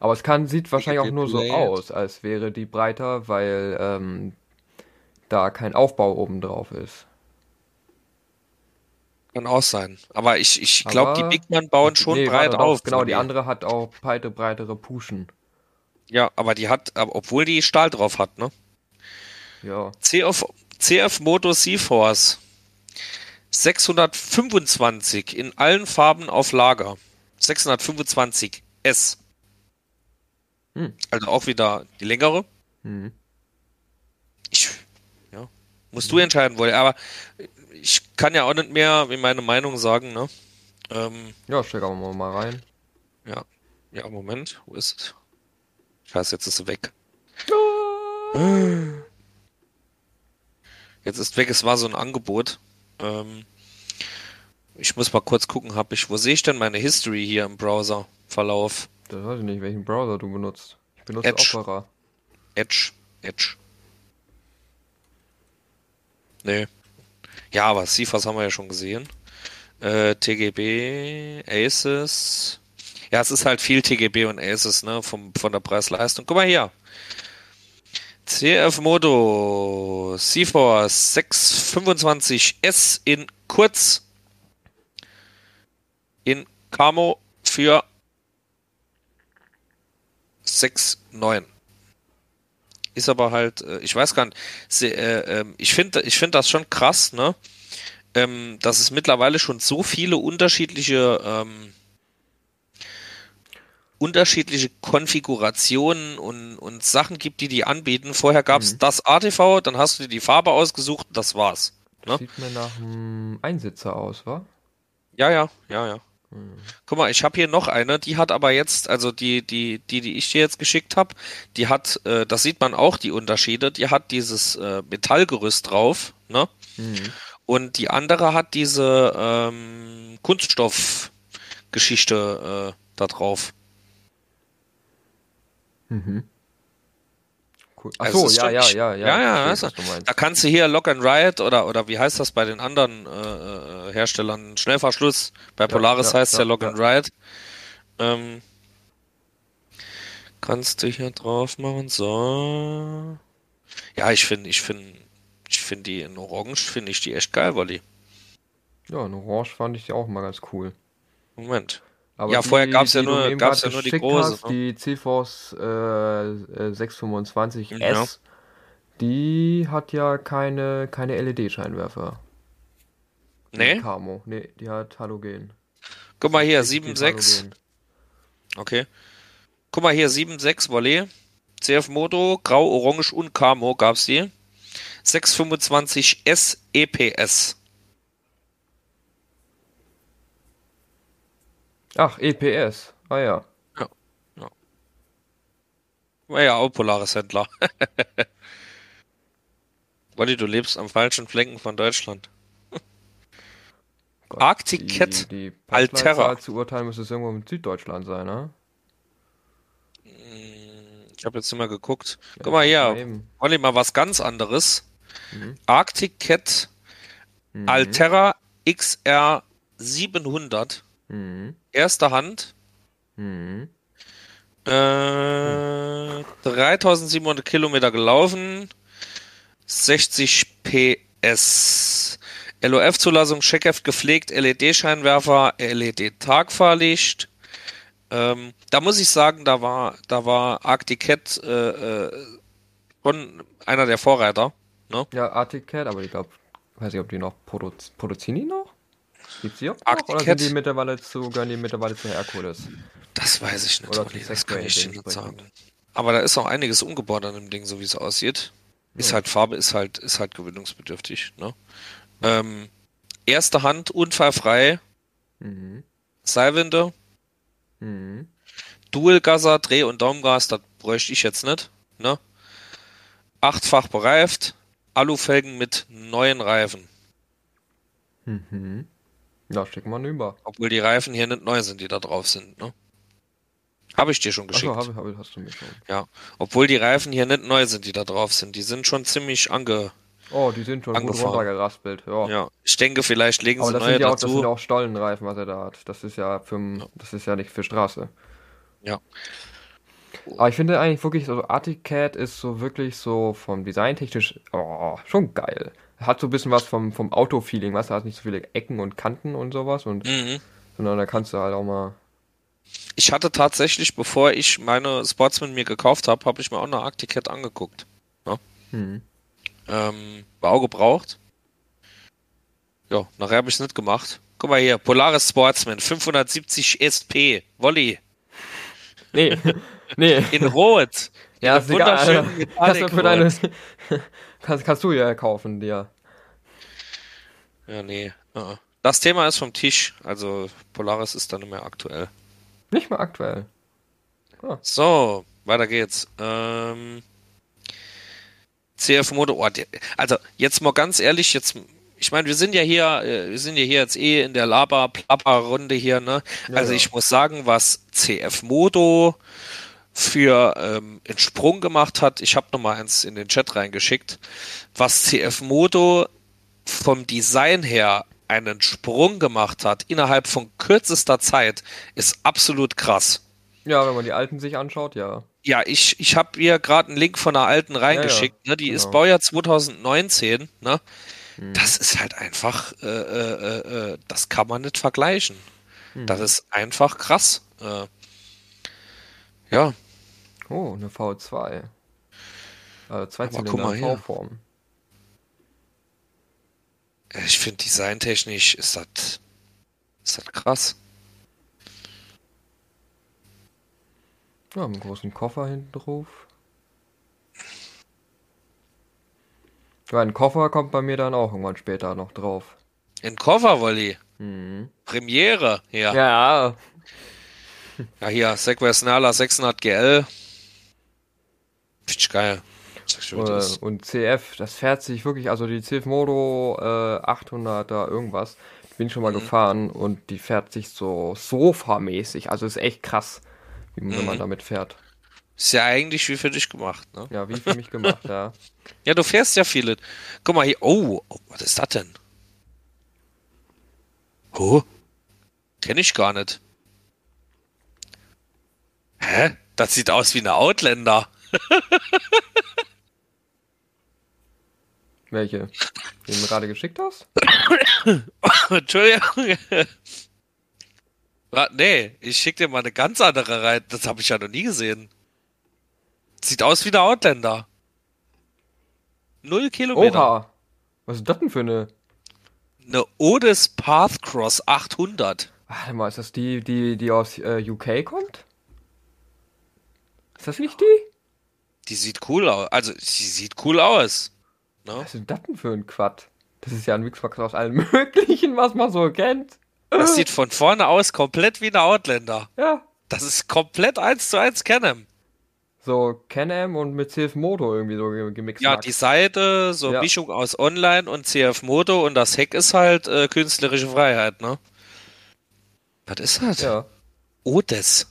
Aber es kann, sieht wahrscheinlich auch nur so aus, als wäre die breiter, weil ähm, da kein Aufbau oben drauf ist. Kann auch sein. Aber ich, ich glaube, die Big Man bauen schon Nee, breit auf. Genau, die andere hat auch breite, breitere Puschen. Ja, aber die hat, obwohl die Stahl drauf hat, ne? Ja. CF, CF Moto C-Force 625 in allen Farben auf Lager. 625 S. Hm. Also auch wieder die längere. Mhm. Ich, ja, musst du entscheiden wollen. Aber ich kann ja auch nicht mehr in meine Meinung sagen, ne? Ähm, Ja, stecken wir mal rein. ja, ja, Moment, wo ist es? Scheiße, jetzt ist sie weg. Jetzt ist weg, es war so ein Angebot. Ähm, ich muss mal kurz gucken, hab ich, wo sehe ich denn meine History hier im Browser-Verlauf? Das weiß ich nicht, welchen Browser du benutzt. Ich benutze Edge. Opera. Edge, Edge. Nee. Ja, aber CIFAS haben wir ja schon gesehen. Äh, TGB, Aces. Ja, es ist halt viel TGB und Aces, ne, vom, von der Preis-Leistung. Guck mal hier. CF Moto C-Force 625S in kurz in Camo für 6,9. Ist aber halt, äh, ich weiß gar nicht, äh, ähm, ich finde ich find das schon krass, ne? Ähm, dass es mittlerweile schon so viele unterschiedliche ähm, unterschiedliche Konfigurationen und, und Sachen gibt, die die anbieten. Vorher gab es Mhm. das ATV, dann hast du dir die Farbe ausgesucht, das war's. Ne? Sieht mir nach einem Einsitzer aus, wa? Ja, ja, ja, ja. Guck mal, ich habe hier noch eine, die hat aber jetzt, also die, die, die, die ich dir jetzt geschickt habe, die hat, äh, das sieht man auch die Unterschiede, die hat dieses äh, Metallgerüst drauf, ne? Mhm. Und die andere hat diese ähm, Kunststoffgeschichte äh, da drauf. Mhm. Cool. Ach Also so, ist ja, ja, ja, ja. ja, ja, also. Da kannst du hier Lock and Ride oder, oder wie heißt das bei den anderen äh, äh, Herstellern? Schnellverschluss. Bei Polaris ja, heißt ja, ja, Lock ja. and Ride. Ähm, kannst du hier drauf machen, so. Ja, ich finde, ich finde, ich finde die in Orange, finde ich die echt geil, Wolli. Ja, in Orange fand ich die auch mal ganz cool. Moment. Aber Ja, vorher ja die du nur- mir eben gab's grad ja nur die große, Hast, ne? Die CForce äh, äh, 625S, Ja. die hat ja keine, keine LED-Scheinwerfer. Nee? Camo. Nee, die hat Halogen. Guck mal hier, Definitiv 7.6. Halogen. Okay. Guck mal hier, 7.6 Volley. CF Moto, Grau, Orange und Camo gab's die. 625 S EPS. Ach, EPS. Ah ja. War ja auch Polaris Händler. Wolli, du lebst am falschen Flecken von Deutschland. Gott, Arctic die, Cat die Altera. Zu urteilen müsste es irgendwo in Süddeutschland sein, ne? Ich habe jetzt immer geguckt. Guck mal hier, Eben. Wolli, mal was ganz anderes. Mhm. Arctic Cat Mhm. Altera XR 700. Mhm. Erster Hand. Mhm. Äh, 3700 Kilometer gelaufen, 60 PS. LOF-Zulassung, Checkheft gepflegt, LED-Scheinwerfer, LED-Tagfahrlicht. Ähm, da muss ich sagen, da war, da war Arctic Cat äh, äh, schon einer der Vorreiter. Ne? Ja, Arctic Cat, aber ich glaube, weiß ich, ob die noch produz produzieren die noch? Gibt's die auch noch? Oder sind die mittlerweile zu, gehören die mittlerweile zu Herkules? Das weiß ich nicht, zu das kann ich dir nicht sagen. Aber da ist auch einiges umgebaut an dem Ding, so wie es aussieht. Ist Ja. halt Farbe, ist halt, ist halt gewöhnungsbedürftig. Ne? Ähm, erste Hand, unfallfrei, Mhm. Seilwinde, Mhm. Dualgasser, Dreh- und Daumengas, das bräuchte ich jetzt nicht. Ne? Achtfach bereift, Alufelgen mit neuen Reifen. Mhm. Ja, schick mal über. Obwohl die Reifen hier nicht neu sind, die da drauf sind, ne? Habe ich dir schon geschickt. Achso, hab, hab, hast du mir schon. Ja. Obwohl die Reifen hier nicht neu sind, die da drauf sind. Die sind schon ziemlich ange. Oh, die sind schon gut Angefahren. runtergeraspelt, ja. Ja. Ich denke, vielleicht legen Aber sie das neue sind, ja auch, das sind dazu. ja auch Stollenreifen, was er da hat. Das ist ja für, das ist ja nicht für Straße. Ja. Aber ich finde eigentlich wirklich so Arctic Cat ist so wirklich so vom Design technisch oh, schon geil. Hat so ein bisschen was vom, vom Auto-Feeling, weißt du, hat nicht so viele Ecken und Kanten und sowas und Mhm. sondern da kannst du halt auch mal. Ich hatte tatsächlich, bevor ich meine Sportsman mir gekauft habe, habe ich mir auch eine Arctic Cat angeguckt. Hm. Ähm, war auch gebraucht. Ja, nachher habe ich es nicht gemacht. Guck mal hier, Polaris Sportsman 570 SP, Wolli, Nee, nee. in Rot. ja, ist egal. Kannst du für deine. Kannst, kannst du ja kaufen, dir. Ja, nee. uh-uh. Das Thema ist vom Tisch, also Polaris ist dann nicht mehr aktuell. Nicht mal aktuell. So, weiter geht's. Ähm, CF Moto, oh, also jetzt mal ganz ehrlich, jetzt, ich meine, wir sind ja hier, äh, wir sind ja hier jetzt eh in der Laber-Plapper-Runde hier, ne? Ja, also ja. ich muss sagen, was CF Moto für ähm, einen Sprung gemacht hat, ich habe nochmal eins in den Chat reingeschickt, was CF Moto vom Design her einen Sprung gemacht hat innerhalb von kürzester Zeit, ist absolut krass. Ja, wenn man die alten sich anschaut, ja. Ja, ich, ich habe ihr gerade einen Link von einer alten reingeschickt. ne? Die ist genau. Baujahr 2019. Ne? Mhm. Das ist halt einfach, äh, äh, äh, das kann man nicht vergleichen. Mhm. Das ist einfach krass. Äh, ja, Oh, eine V2. Also zwei Aber guck Zylinder mal in hier. V-Form. ich finde designtechnisch ist das, ist das krass. Ja, einen großen Koffer hinten drauf. Ja, ein Koffer kommt bei mir dann auch irgendwann später noch drauf. In Koffervolley. Mhm. Premiere. Ja. Ja, ja, hier, Segway Snarler 600 GL. Finde geil. Äh, und CF, das fährt sich wirklich, also die CF Moto äh, 800er irgendwas, bin ich schon mal Mhm. gefahren und die fährt sich so Sofa-mäßig, also ist echt krass, wie man, wenn man Mhm. damit fährt. Ist ja eigentlich wie für dich gemacht, ne? Ja, wie für mich gemacht, ja. Ja, du fährst ja viele. Guck mal hier. Oh, oh was ist das denn? Oh, kenne ich gar nicht. Hä? Das sieht aus wie eine Outlander. Welche? Den du mir gerade geschickt hast? Entschuldigung. Wa- Nee, ich schick dir mal eine ganz andere rein. Das habe ich ja noch nie gesehen. Sieht aus wie eine Outlander. Null Kilometer. Oha! Was ist das denn für eine? Eine Otis Pathcross 800. Warte mal, ist das die, die, die aus äh, UK kommt? Ist das nicht die? Die sieht cool aus. Also, sie sieht cool aus. Ne? Was ist denn das denn für ein Quad? Das ist ja ein Mixmax aus allem Möglichen, was man so kennt. Das sieht von vorne aus komplett wie eine Outlander. Ja. Das ist komplett eins zu eins Can-Am. So Can-Am und mit CF Moto irgendwie so ge- gemixt. Ja, die Seite, so Ja. Mischung aus Online und CF Moto und das Heck ist halt äh, künstlerische Freiheit, ne? Was ist das? Ja. Otis.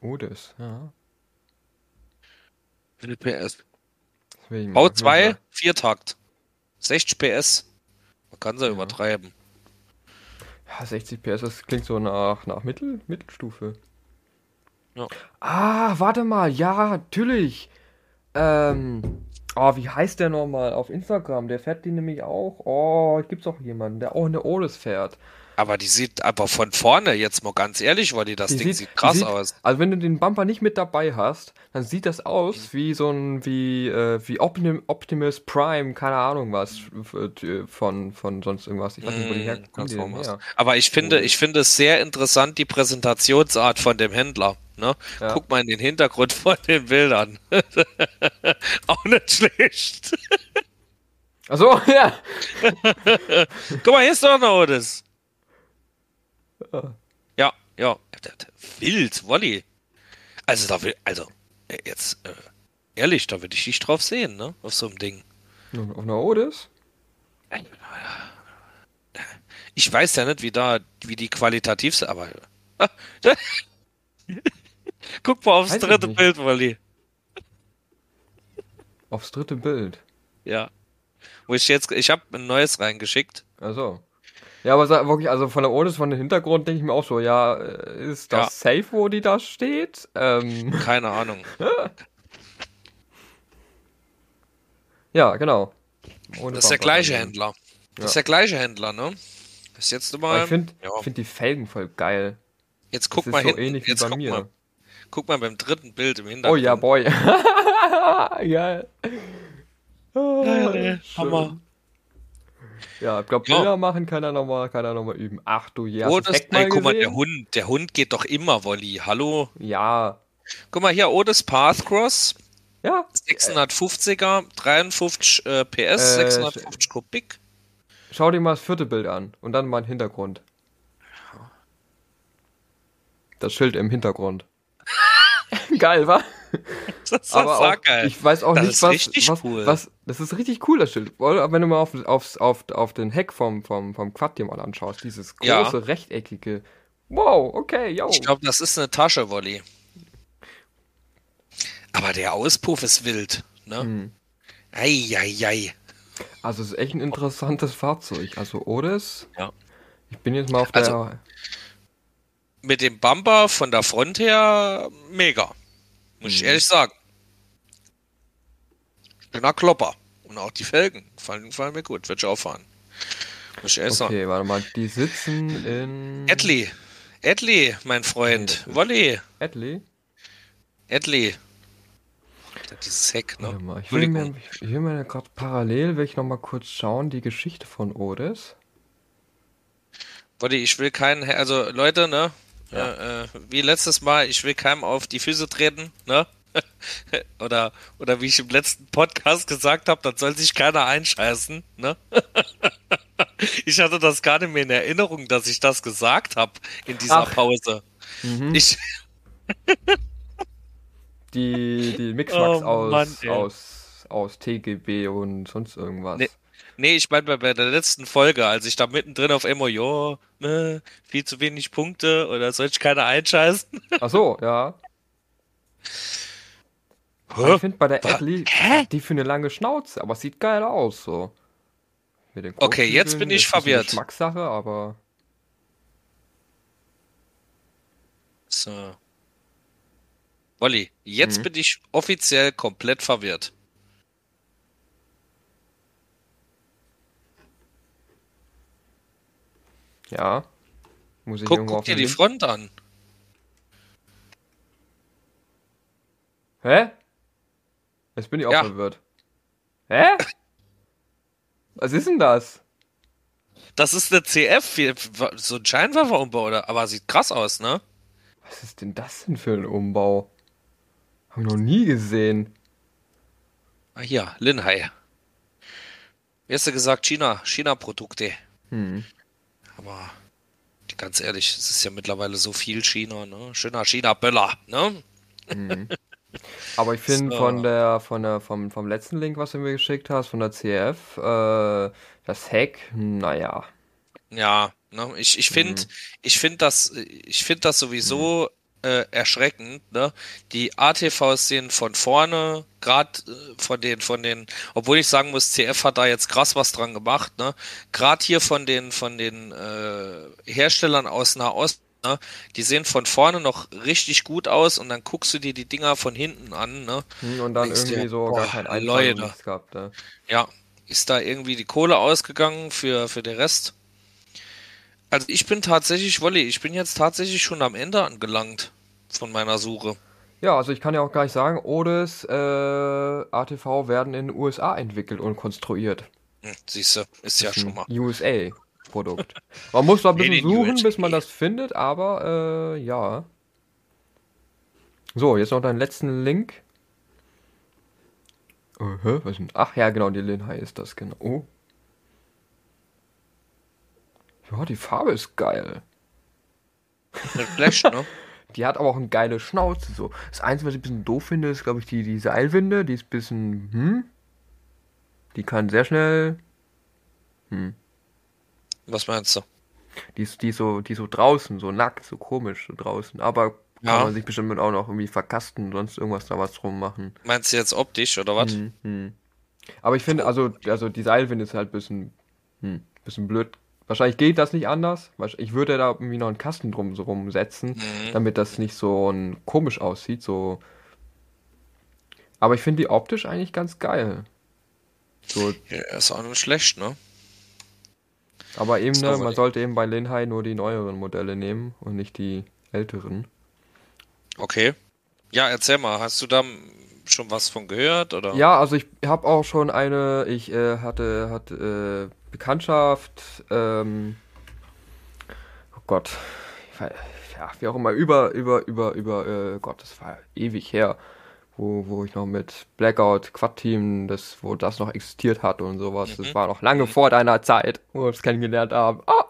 Oh, das. Ja. Wie PS? Das will ich mal- Bau 2, Viertakt. 60 PS. Man kann sie Ja. übertreiben. Ja, 60 PS, das klingt so nach, nach Mittel, Mittelstufe. Ja. Ah, warte mal, ja, natürlich. Ähm, oh, wie heißt der nochmal auf Instagram? Der fährt die nämlich auch. Oh, gibt's auch jemanden, der auch eine Otis fährt. Aber die sieht aber von vorne, jetzt mal ganz ehrlich, weil die das Die Ding sieht- sieht, krass sieht- aus. Also wenn du den Bumper nicht mit dabei hast, dann sieht das aus wie so ein, wie, äh, wie Optim Optimus Prime, keine Ahnung was, f- f- von, von sonst irgendwas. Ich weiß nicht, wo die Mm, denn normal. her? Aber ich finde, ich finde es sehr interessant, die Präsentationsart von dem Händler. Ne? Ja. Guck mal in den Hintergrund von den Bildern. Auch nicht schlecht. Achso, ja. Guck mal, hier ist doch noch Otis. Ja. Ja, ja. Wild, Wolli. Also, da will, also, äh, jetzt, äh, ehrlich, da würde ich dich drauf sehen, ne? Auf so einem Ding. Auf einer Otis? Ich weiß ja nicht, wie da, wie die qualitativ sind, aber. Guck mal aufs Weiß dritte. Bild, Wally. Aufs dritte Bild. Ja. Wo ich jetzt, ich habe ein neues reingeschickt. Also. Ja, aber wirklich, also von der Otis, von dem Hintergrund denke ich mir auch so, ja, äh, ist das safe, wo die da steht? Ähm, Keine Ahnung. ja, genau. Ohne Das ist der gleiche. Händler. Das Ja. ist der gleiche Händler, ne? Das ist jetzt Aber immer. ich finde ja. find die Felgen voll geil. Jetzt Das guck ist mal so hinten. ähnlich wie Jetzt bei guck mir. mal. Guck mal beim dritten Bild im Oh Hintergrund. ja, boy. geil. Ah, Geil, ey. Hammer. Ja, ich glaube, Ja. Bilder machen kann er nochmal kann er noch mal üben. Ach du hast Oh, das Heck mal guck mal, der? Hund, der Hund geht doch immer, Wolli. Hallo? Ja. Guck mal hier, Otis Pathcross, Ja. 650er, 53 äh, PS, Äh, 650 Kubik. Schau dir mal das vierte Bild an und dann mal den Hintergrund. Das Schild im Hintergrund. Geil, wa? Das ist Aber aber auch, geil. ich weiß auch Das nicht, ist was, richtig was, cool. was. Das ist richtig cool, das Schild. Oder wenn du mal auf, aufs, auf, auf den Heck vom, vom, vom Quad dir mal anschaust, dieses Ja. große rechteckige. Wow, okay, yo. Ich glaube, das ist eine Tasche, Wolli. Aber der Auspuff ist wild, ne? Hm. Eieiei. Also, es ist echt ein interessantes Fahrzeug. Also, Otis. Ja. Ich bin jetzt mal auf der. Also- Mit dem Bumper von der Front her mega. Muss Mhm. ich ehrlich sagen. Schöner Klopper. Und auch die Felgen gefallen, gefallen mir gut. Würde ich auch fahren. Muss ich ehrlich sagen. okay, warte mal. Die sitzen in. Edley. Edley, mein Freund. Nee, Wolli. Edley? Edley. Dieses Heck, ne? Warte mal, ich will mir, ich will mir gerade parallel, will ich noch mal kurz schauen, die Geschichte von Otis. Wolli, ich will keinen, also Leute, ne? Ja. Äh, wie letztes Mal, ich will keinem auf die Füße treten, ne? oder, oder wie ich im letzten Podcast gesagt habe, dann soll sich keiner einscheißen, ne? ich hatte das gar nicht mehr in Erinnerung, dass ich das gesagt habe in dieser Ach. Pause. Mhm. Ich, Die, die Mixmax Oh, aus, Mann, aus, aus TGB und sonst irgendwas. Nee. Nee, ich meine bei, bei der letzten Folge, als ich da mittendrin auf Emo, jo, ne, viel zu wenig Punkte oder soll ich keiner einscheißen? Ach so, ja. Aber ich finde bei der Hä? die für eine lange Schnauze, aber es sieht geil aus, so. Okay, jetzt bin ich verwirrt. Geschmackssache, aber So. Wolli, jetzt Mhm. bin ich offiziell komplett verwirrt. Ja. Muss ich Guck, guck dir die Link- Front an. Hä? Jetzt bin ich auch Ja. verwirrt. Hä? Was ist denn das? Das ist eine CF, so ein Scheinwerferumbau, oder? Aber sieht krass aus, ne? Was ist denn das denn für ein Umbau? Haben wir noch nie gesehen. Ah, hier, Linhai. Wie hast du gesagt? China, China-Produkte. Hm. Aber ganz ehrlich, es ist ja mittlerweile so viel China, ne? Schöner China-Böller, ne? Mhm. Aber ich finde So. von der, von der, vom, vom letzten Link, was du mir geschickt hast, von der CF, äh, das Heck, naja. Ja, ne, ich, ich finde, ich finde das, ich finde das sowieso äh, erschreckend, ne? Die ATVs sehen von vorne, gerade äh, von den, von den, obwohl ich sagen muss, CF hat da jetzt krass was dran gemacht, ne? Gerade hier von den, von den äh, Herstellern aus Nahost, ne? Die sehen von vorne noch richtig gut aus und dann guckst du dir die Dinger von hinten an, ne? Hm, Und dann Denkst irgendwie dir, so gar boah, kein Einfall Leute. gehabt, ne? Ja, ist da irgendwie die Kohle ausgegangen für, für den Rest? Also ich bin tatsächlich, Wolli, ich bin jetzt tatsächlich schon am Ende angelangt von meiner Suche. Ja, also ich kann ja auch gleich sagen, Odes äh, ATV werden in den USA entwickelt und konstruiert. Hm, siehst du, ist ja schon mal. USA-Produkt. Man muss zwar ein bisschen suchen, bis man das findet, aber äh, ja. So, jetzt noch deinen letzten Link. Äh, hä, was ist denn? Ach ja, genau, die Linhai ist das, genau. Oh. Ja, die Farbe ist geil. Mit Flash, ne? Die hat aber auch eine geile Schnauze. So. Das Einzige, was ich ein bisschen doof finde, ist, glaube ich, die, die Seilwinde. Die ist ein bisschen, hm. Die kann sehr schnell. Was meinst du? Die ist, die ist so, die ist so draußen, so nackt, so komisch, so draußen. Aber kann Ja. man sich bestimmt auch noch irgendwie verkasten und sonst irgendwas da was drum machen. Meinst du jetzt optisch oder was? Hm, hm. Aber ich finde, also, also die Seilwinde ist halt ein bisschen, hm, bisschen blöd. Wahrscheinlich geht das nicht anders. Ich würde da irgendwie noch einen Kasten drum so rumsetzen, Mhm. damit das nicht so ein, komisch aussieht. So. Aber ich finde die optisch eigentlich ganz geil. So, Ja, ist auch nicht schlecht, ne? aber eben, ne, man sollte eben bei Linhai nur die neueren Modelle nehmen und nicht die älteren. Okay. Ja, erzähl mal, hast du da schon was von gehört oder? Ja, also ich habe auch schon eine, ich äh, hatte, hatte äh, Bekanntschaft, ähm, oh Gott, ja, wie auch immer, über, über, über, über, äh, Gott, das war ewig her, wo, wo ich noch mit Blackout Quad Team, das, wo das noch existiert hat und sowas, das Mhm. war noch lange vor deiner Zeit, wo wir uns kennengelernt haben. Ah!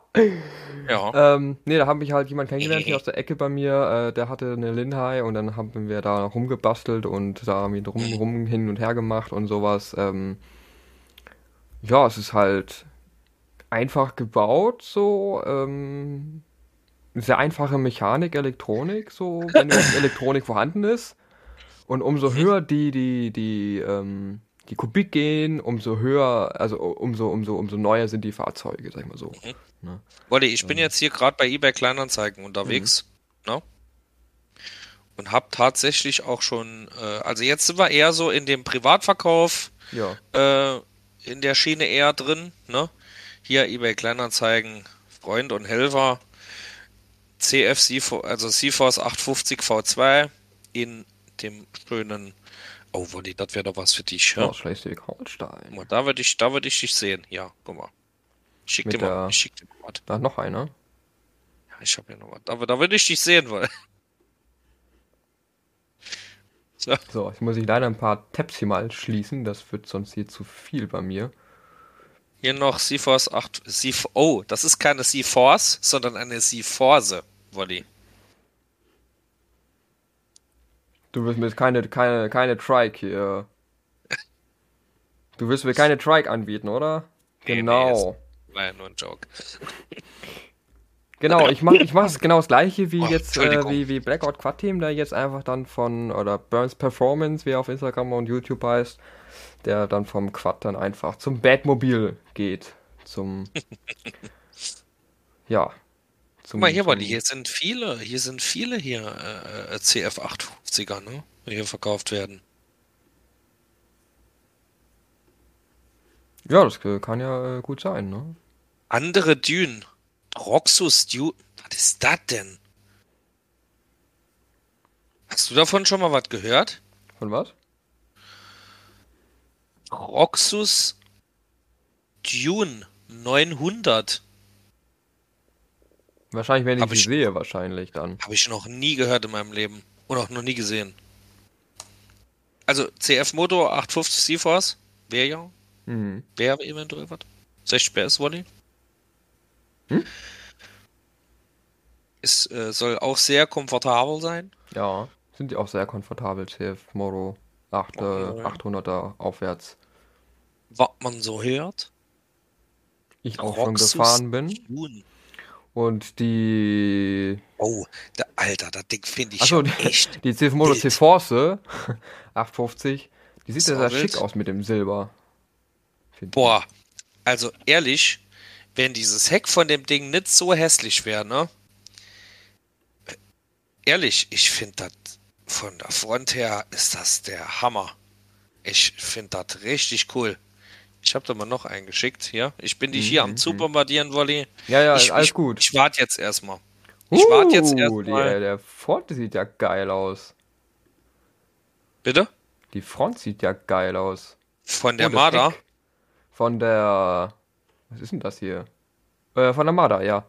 Ja. Ähm, nee, da habe ich halt jemanden kennengelernt hier aus der Ecke bei mir, äh, der hatte eine Linhai und dann haben wir da rumgebastelt und da haben wir rum, rum hin und her gemacht und sowas. Ähm, ja, es ist halt einfach gebaut, so, ähm, sehr einfache Mechanik, Elektronik, so, wenn Elektronik vorhanden ist. Und umso höher die, die, die, ähm, die Kubik gehen, umso höher, also umso, umso, umso neuer sind die Fahrzeuge, sag ich mal so. Wolli, ich bin jetzt hier gerade bei eBay Kleinanzeigen unterwegs, ne? Und hab tatsächlich auch schon, äh, also jetzt sind wir eher so in dem Privatverkauf, Ja. äh, in der Schiene eher drin, ne? Hier eBay Kleinanzeigen, Freund und Helfer, CF CFO, also CForce 850 V2 in dem schönen, oh Wolli, das wäre doch was für dich, ja? Aus Schleswig-Holstein. Da würde ich, da würde ich dich sehen, ja, guck mal. Ich schick Mit dir mal, ich schick dir mal was. Da noch einer. Ja, ich habe ja noch was. Aber da würde ich dich sehen wollen. So, So, jetzt muss ich leider ein paar Tabs hier mal schließen. Das wird sonst hier zu viel bei mir. Hier noch CForce 8. C oh, das ist keine C-Force, sondern eine C-Force, Wolli. Du willst mir jetzt keine, keine, keine Trike hier. Du willst mir keine Trike anbieten, oder? Nee, nee, Genau. War ja nur ein Joke. Genau, ich mache ich mach es genau das gleiche wie Oh, jetzt, äh, wie, wie Blackout Quad Team, der jetzt einfach dann von, oder Burns Performance, wie er auf Instagram und YouTube heißt, der dann vom Quad dann einfach zum Batmobil geht. Zum, ja. Zum, Guck mal hier, Wolli, hier sind viele, hier sind viele hier äh, äh, CF850er, ne? Die hier verkauft werden. Ja, das kann ja äh, gut sein, ne? Andere Dünen. Roxus Dune. Was ist das denn? Hast du davon schon mal was gehört? Von was? Roxus Dune 900. Wahrscheinlich, wenn ich Hab sie ich- sehe, wahrscheinlich dann. Habe ich noch nie gehört in meinem Leben. Und auch noch nie gesehen. Also CF Motor 850 C-Force. Wäre ja. Mhm. Wäre eventuell was. 60 PS Volley. Hm? Es äh, soll auch sehr komfortabel sein. Ja, sind die auch sehr komfortabel, CF Moto 8, äh, Oh, ja. 800er aufwärts. Was man so hört. Ich auch schon gefahren bin. Dune. Und die. Oh, der, Alter, das Ding finde ich Achso, schon die, echt. die Moto wild. C-Force 850. Die sieht ja sehr schick aus mit dem Silber. Boah, also ehrlich, wenn dieses Heck von dem Ding nicht so hässlich wäre, ne? Ehrlich, ich finde das von der Front her ist das der Hammer. Ich finde das richtig cool. Ich habe da mal noch einen geschickt hier. Ich bin dich hier am Zubombardieren, Wolli. Ja, ja, ich, alles ich, gut. Ich warte jetzt erstmal. Ich warte jetzt Uh, erstmal. die, Der Front sieht ja geil aus. Bitte? Die Front sieht ja geil aus. Von der Oh, Marder? Von der. Was ist denn das hier? Äh, von der Marder, ja.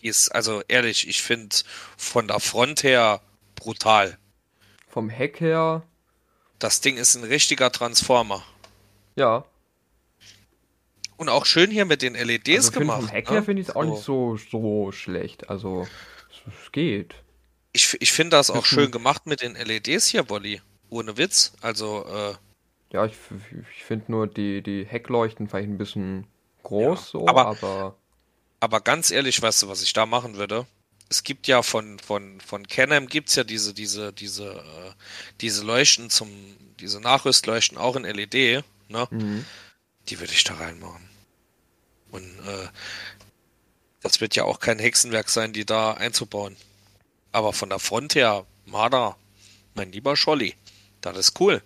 Die ist, also ehrlich, ich finde von der Front her brutal. Vom Heck her, Das Ding ist ein richtiger Transformer. ja. Und auch schön hier mit den LEDs Also gemacht. vom Heck ne? her finde ich es auch So. nicht so, so schlecht. Also, es, geht. Ich, ich finde das auch schön gemacht mit den LEDs hier, Wolli. Ohne Witz. Also, äh, Ja, ich, ich finde nur die, die Heckleuchten vielleicht ein bisschen groß Ja, so, aber- aber Aber ganz ehrlich, weißt du, was ich da machen würde? Es gibt ja von, von, von Canon gibt's ja diese, diese, diese, äh, diese Leuchten zum, diese Nachrüstleuchten auch in LED, ne? Mhm. Die würde ich da reinmachen. Und äh, das wird ja auch kein Hexenwerk sein, die da einzubauen. Aber von der Front her, Marder, mein lieber Scholli, das ist cool.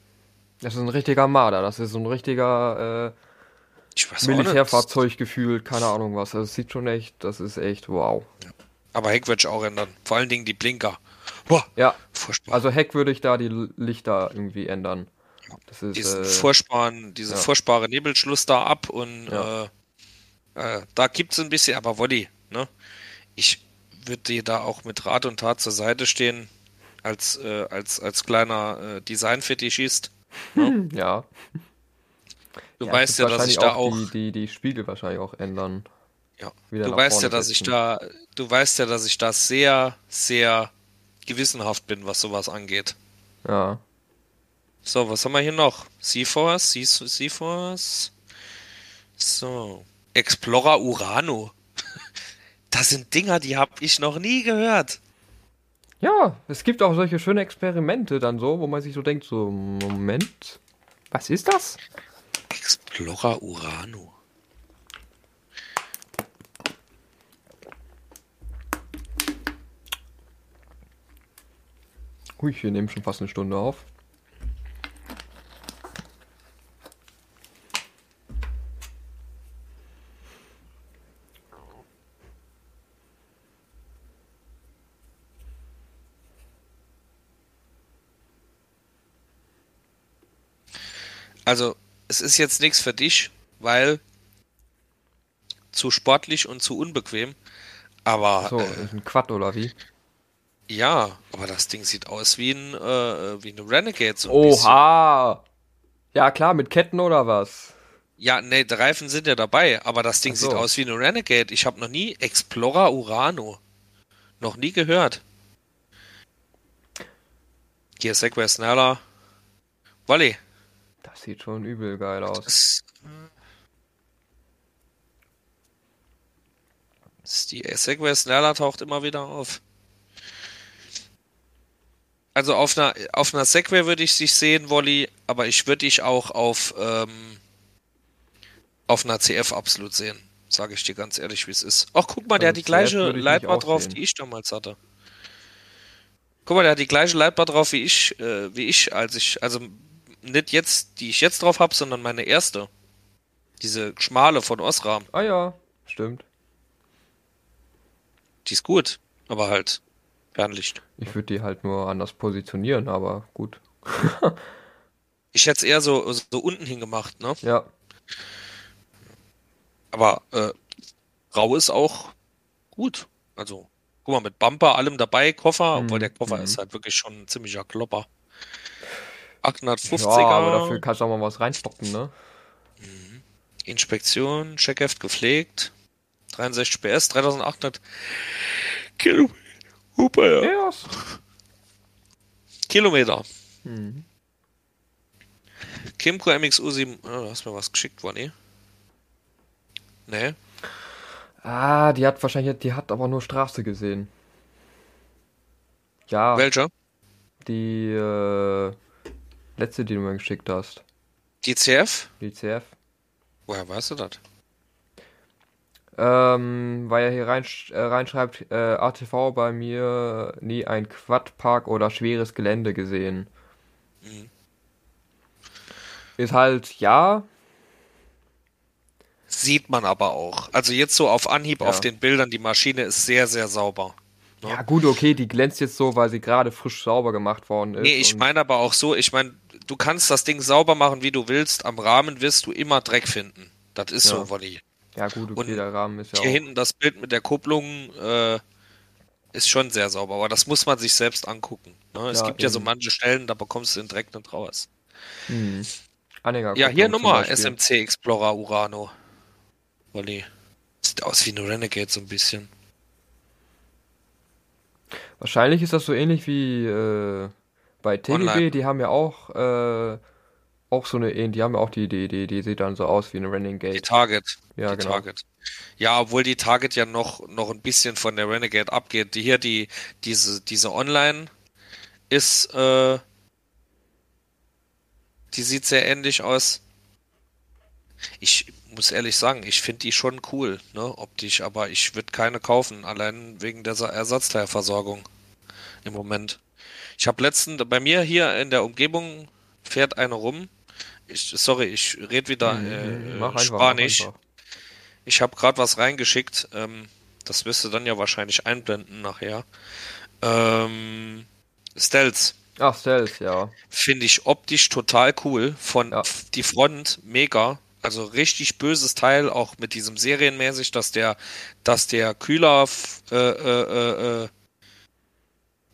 Das ist ein richtiger Marder, das ist so ein richtiger Ich äh. Militärfahrzeug gefühlt, keine Ahnung was. Also, es sieht schon echt, das ist echt wow. Aber Heck würde ich auch ändern. Vor allen Dingen die Blinker. Boah, Ja, furchtbar. also Heck würde ich da die Lichter irgendwie ändern. Das ist, diesen äh, furchtbaren, diese ja. furchtbare Nebelschluss da ab und Ja. äh, äh, da gibt es ein bisschen, aber Wolli, ne? Ich würde dir da auch mit Rat und Tat zur Seite stehen, als, äh, als, als kleiner äh, Design-Fetischist. ja. Du Ja, weißt ich ja, dass ich da auch. Die, die, die Spiegel wahrscheinlich auch ändern. Ja. Du weißt ja, dass ich setzen. da, du weißt ja, dass ich da sehr, sehr gewissenhaft bin, was sowas angeht. Ja. So, was haben wir hier noch? Seaforce, Sea- Seaforce. So. Explorer Urano. Das sind Dinger, die habe ich noch nie gehört. Ja, es gibt auch solche schöne Experimente dann so, wo man sich so denkt, so, Moment, was ist das? Explorer Urano. Hui, wir nehmen schon fast eine Stunde auf. Also, es ist jetzt nichts für dich, weil zu sportlich und zu unbequem. Aber So, äh, ist ein Quad oder wie? ja, aber das Ding sieht aus wie ein äh, wie eine Renegade so ein bisschen. Oha! Ja klar, mit Ketten oder was? Ja, nee, die Reifen sind ja dabei, aber das Ding so. sieht aus wie eine Renegade. Ich habe noch nie Explorer Urano. Noch nie gehört. Gear Segway Sneller. Wally. Sieht schon übel geil aus. Das, die Segway Sneller taucht immer wieder auf. Also auf einer, auf einer Segway würde ich dich sehen, Wolli, aber ich würde dich auch auf, ähm, auf einer CF absolut sehen. Sage ich dir ganz ehrlich, wie es ist. Ach, guck mal, der hat die gleiche Leitbar drauf, sehen. die ich damals hatte. Guck mal, der hat die gleiche Leitbar drauf wie ich, äh, wie ich, als ich, also nicht jetzt, die ich jetzt drauf habe, sondern meine erste. Diese schmale von Osram. Ah ja, stimmt. Die ist gut, aber halt Fernlicht. Ich würde die halt nur anders positionieren, aber gut. Ich hätte es eher so, so unten hingemacht, ne? Ja, Aber äh, Rau ist auch gut. Also, guck mal, mit Bumper, allem dabei, Koffer, obwohl der Koffer mhm. ist halt wirklich schon ein ziemlicher Klopper. 850er, ja aber dafür kannst du auch mal was reinstoppen, ne? Inspektion, Checkheft gepflegt, 63 PS, 3800 Kilometer. Hupa, ja. Ist- Kilometer. hm. Kimco MXU7, oh, du hast mir was geschickt, Wonny. Nee. Ah, die hat wahrscheinlich, die hat aber nur Straße gesehen. Ja, Welcher? die äh, letzte, die du mir geschickt hast. Die CF? Die CF. Woher weißt du das? Ähm, weil er hier rein, äh, reinschreibt, äh, ATV bei mir nie ein Quadpark oder schweres Gelände gesehen. Mhm. Ist halt, ja, Sieht man aber auch. Also jetzt so auf Anhieb Ja. auf den Bildern, die Maschine ist sehr, sehr sauber. Ja. ja gut, okay, die glänzt jetzt so, weil sie gerade frisch sauber gemacht worden ist. Nee, ich meine aber auch so, ich meine, du kannst das Ding sauber machen, wie du willst. Am Rahmen wirst du immer Dreck finden. Das ist Ja. so, Wolli. Ja gut, okay, und der Rahmen ist ja Hier auch... hinten das Bild mit der Kupplung äh, ist schon sehr sauber, aber das muss man sich selbst angucken. Ne? Es Ja, gibt ja so eben. manche Stellen, da bekommst du den Dreck nicht raus. Hm. Anhänger Ja, hier Beispiel. SMC Explorer Urano. Wolli. Sieht aus wie eine Renegade so ein bisschen. Wahrscheinlich ist das so ähnlich wie äh, bei TGB, Online. die haben ja auch äh, auch so eine, die haben ja auch die Idee, die, die sieht dann so aus wie eine Renegade. Die Target. Ja, die genau. Target. Ja, obwohl die Target ja noch, noch ein bisschen von der Renegade abgeht. Die hier, die, diese, diese Online ist, äh, die sieht sehr ähnlich aus. Ich muss ehrlich sagen, ich finde die schon cool, ne, optisch, aber ich würde keine kaufen, allein wegen der Ersatzteilversorgung im Moment. Ich habe letztens, bei mir hier in der Umgebung fährt eine rum. Ich, sorry, ich rede wieder äh, Mach einfach, Spanisch. Ich habe gerade was reingeschickt. Ähm, das wirst du dann ja wahrscheinlich einblenden nachher. Ähm, Stealth Ach, Stealth, ja. finde ich optisch total cool. Von Ja. die Front mega. Also richtig böses Teil, auch mit diesem serienmäßig, dass der, dass der Kühler, äh, äh, äh, äh,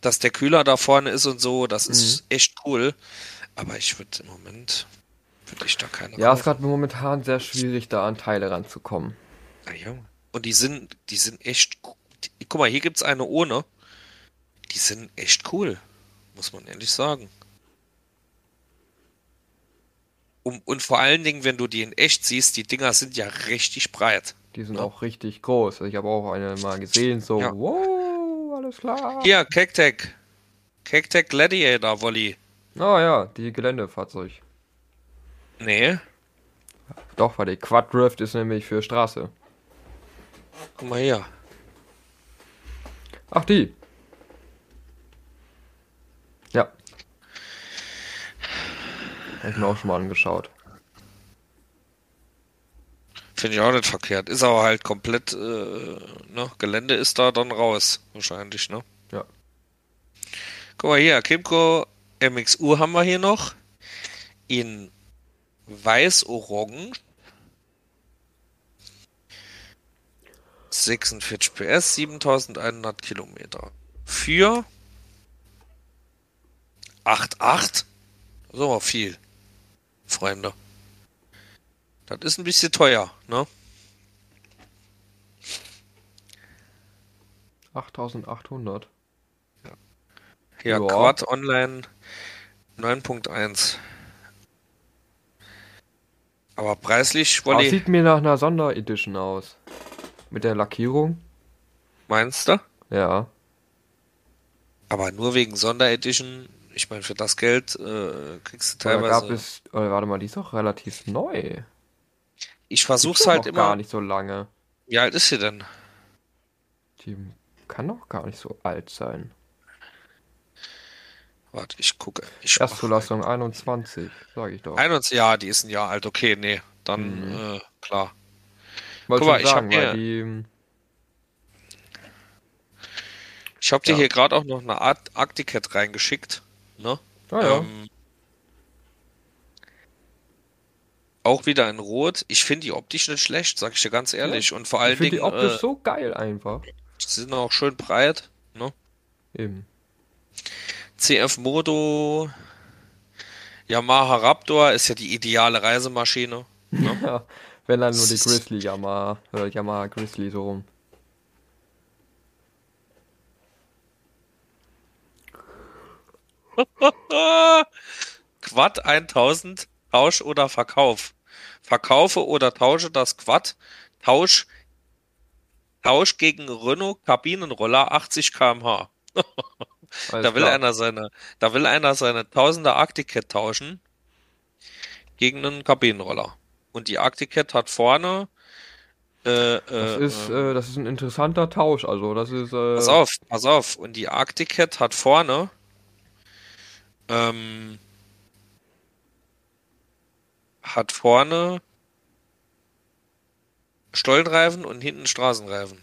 dass der Kühler da vorne ist und so, das ist Mhm. echt cool. Aber ich würde im Moment, würde ich da keine Ja, ist kaufen. gerade momentan sehr schwierig, da an Teile ranzukommen. Na ja. Und die sind, die sind echt, die, guck mal, hier gibt's eine ohne. Die sind echt cool, muss man ehrlich sagen. Um, und vor allen Dingen, wenn du die in echt siehst, die Dinger sind ja richtig breit. Die sind Ja. auch richtig groß. Also ich habe auch eine mal gesehen, so, Ja. wow, alles klar. Hier, Kektek. Kektek Gladiator Volley. Ah ja, die Geländefahrzeug. Nee, Doch, weil die Quad Drift ist nämlich für Straße. guck mal hier. Ach, die. Ja. Hab ich mir auch schon mal angeschaut. Finde ich auch nicht verkehrt. Ist aber halt komplett, äh, ne, Gelände ist da dann raus, wahrscheinlich, ne? Ja. Guck mal hier, Kimco MXU haben wir hier noch. In weiß-orange. 46 PS, 7100 Kilometer. Für 8,8? So viel, Freunde. Das ist ein bisschen teuer, ne? 8800. Ja, Ja. Quad Online 9.1. Aber preislich, Aber Wolli, sieht mir nach einer Sonderedition aus. Mit der Lackierung. meinst du? Ja. Aber nur wegen Sonderedition. Ich meine, für das Geld äh, kriegst du Da gab teilweise. es. Oh, warte mal, die ist doch relativ neu. Ich versuch's Gibt's halt immer. gar nicht so lange. Wie alt ist sie denn? Die kann doch gar nicht so alt sein. Warte, ich gucke. Ich Erstzulassung 21, sag ich doch. 21, ja, die ist ein Jahr alt. Okay, nee, dann Mhm. äh, klar. Wollte guck mal, ich hab hier- die. Ich habe dir Ja. hier gerade auch noch eine Art Arcticat reingeschickt. Ne? Ah ja. Ähm, auch wieder in Rot. Ich finde die optisch nicht schlecht, sag ich dir ganz ehrlich. Und vor allen finde die Dingen, optisch äh, so geil einfach. sie sind auch schön breit. Ne? Eben. CF Moto, Yamaha Raptor ist ja die ideale Reisemaschine. Ne? Ja, wenn dann nur die Grizzly Yamaha, oder Yamaha Grizzly so rum. Quad 1000, Tausch oder Verkauf. Verkaufe oder tausche das Quad. Tausch, Tausch gegen Renault Kabinenroller 80 km/h. Da will klar. einer seine, da will einer seine Tausender Arcticat tauschen gegen einen Kabinenroller. Und die Arcticat hat vorne, äh, Das äh, ist, äh, äh, das ist ein interessanter Tausch, also das ist, äh, pass auf, pass auf. Und die Arcticat hat vorne, ähm, hat vorne Stollenreifen und hinten Straßenreifen.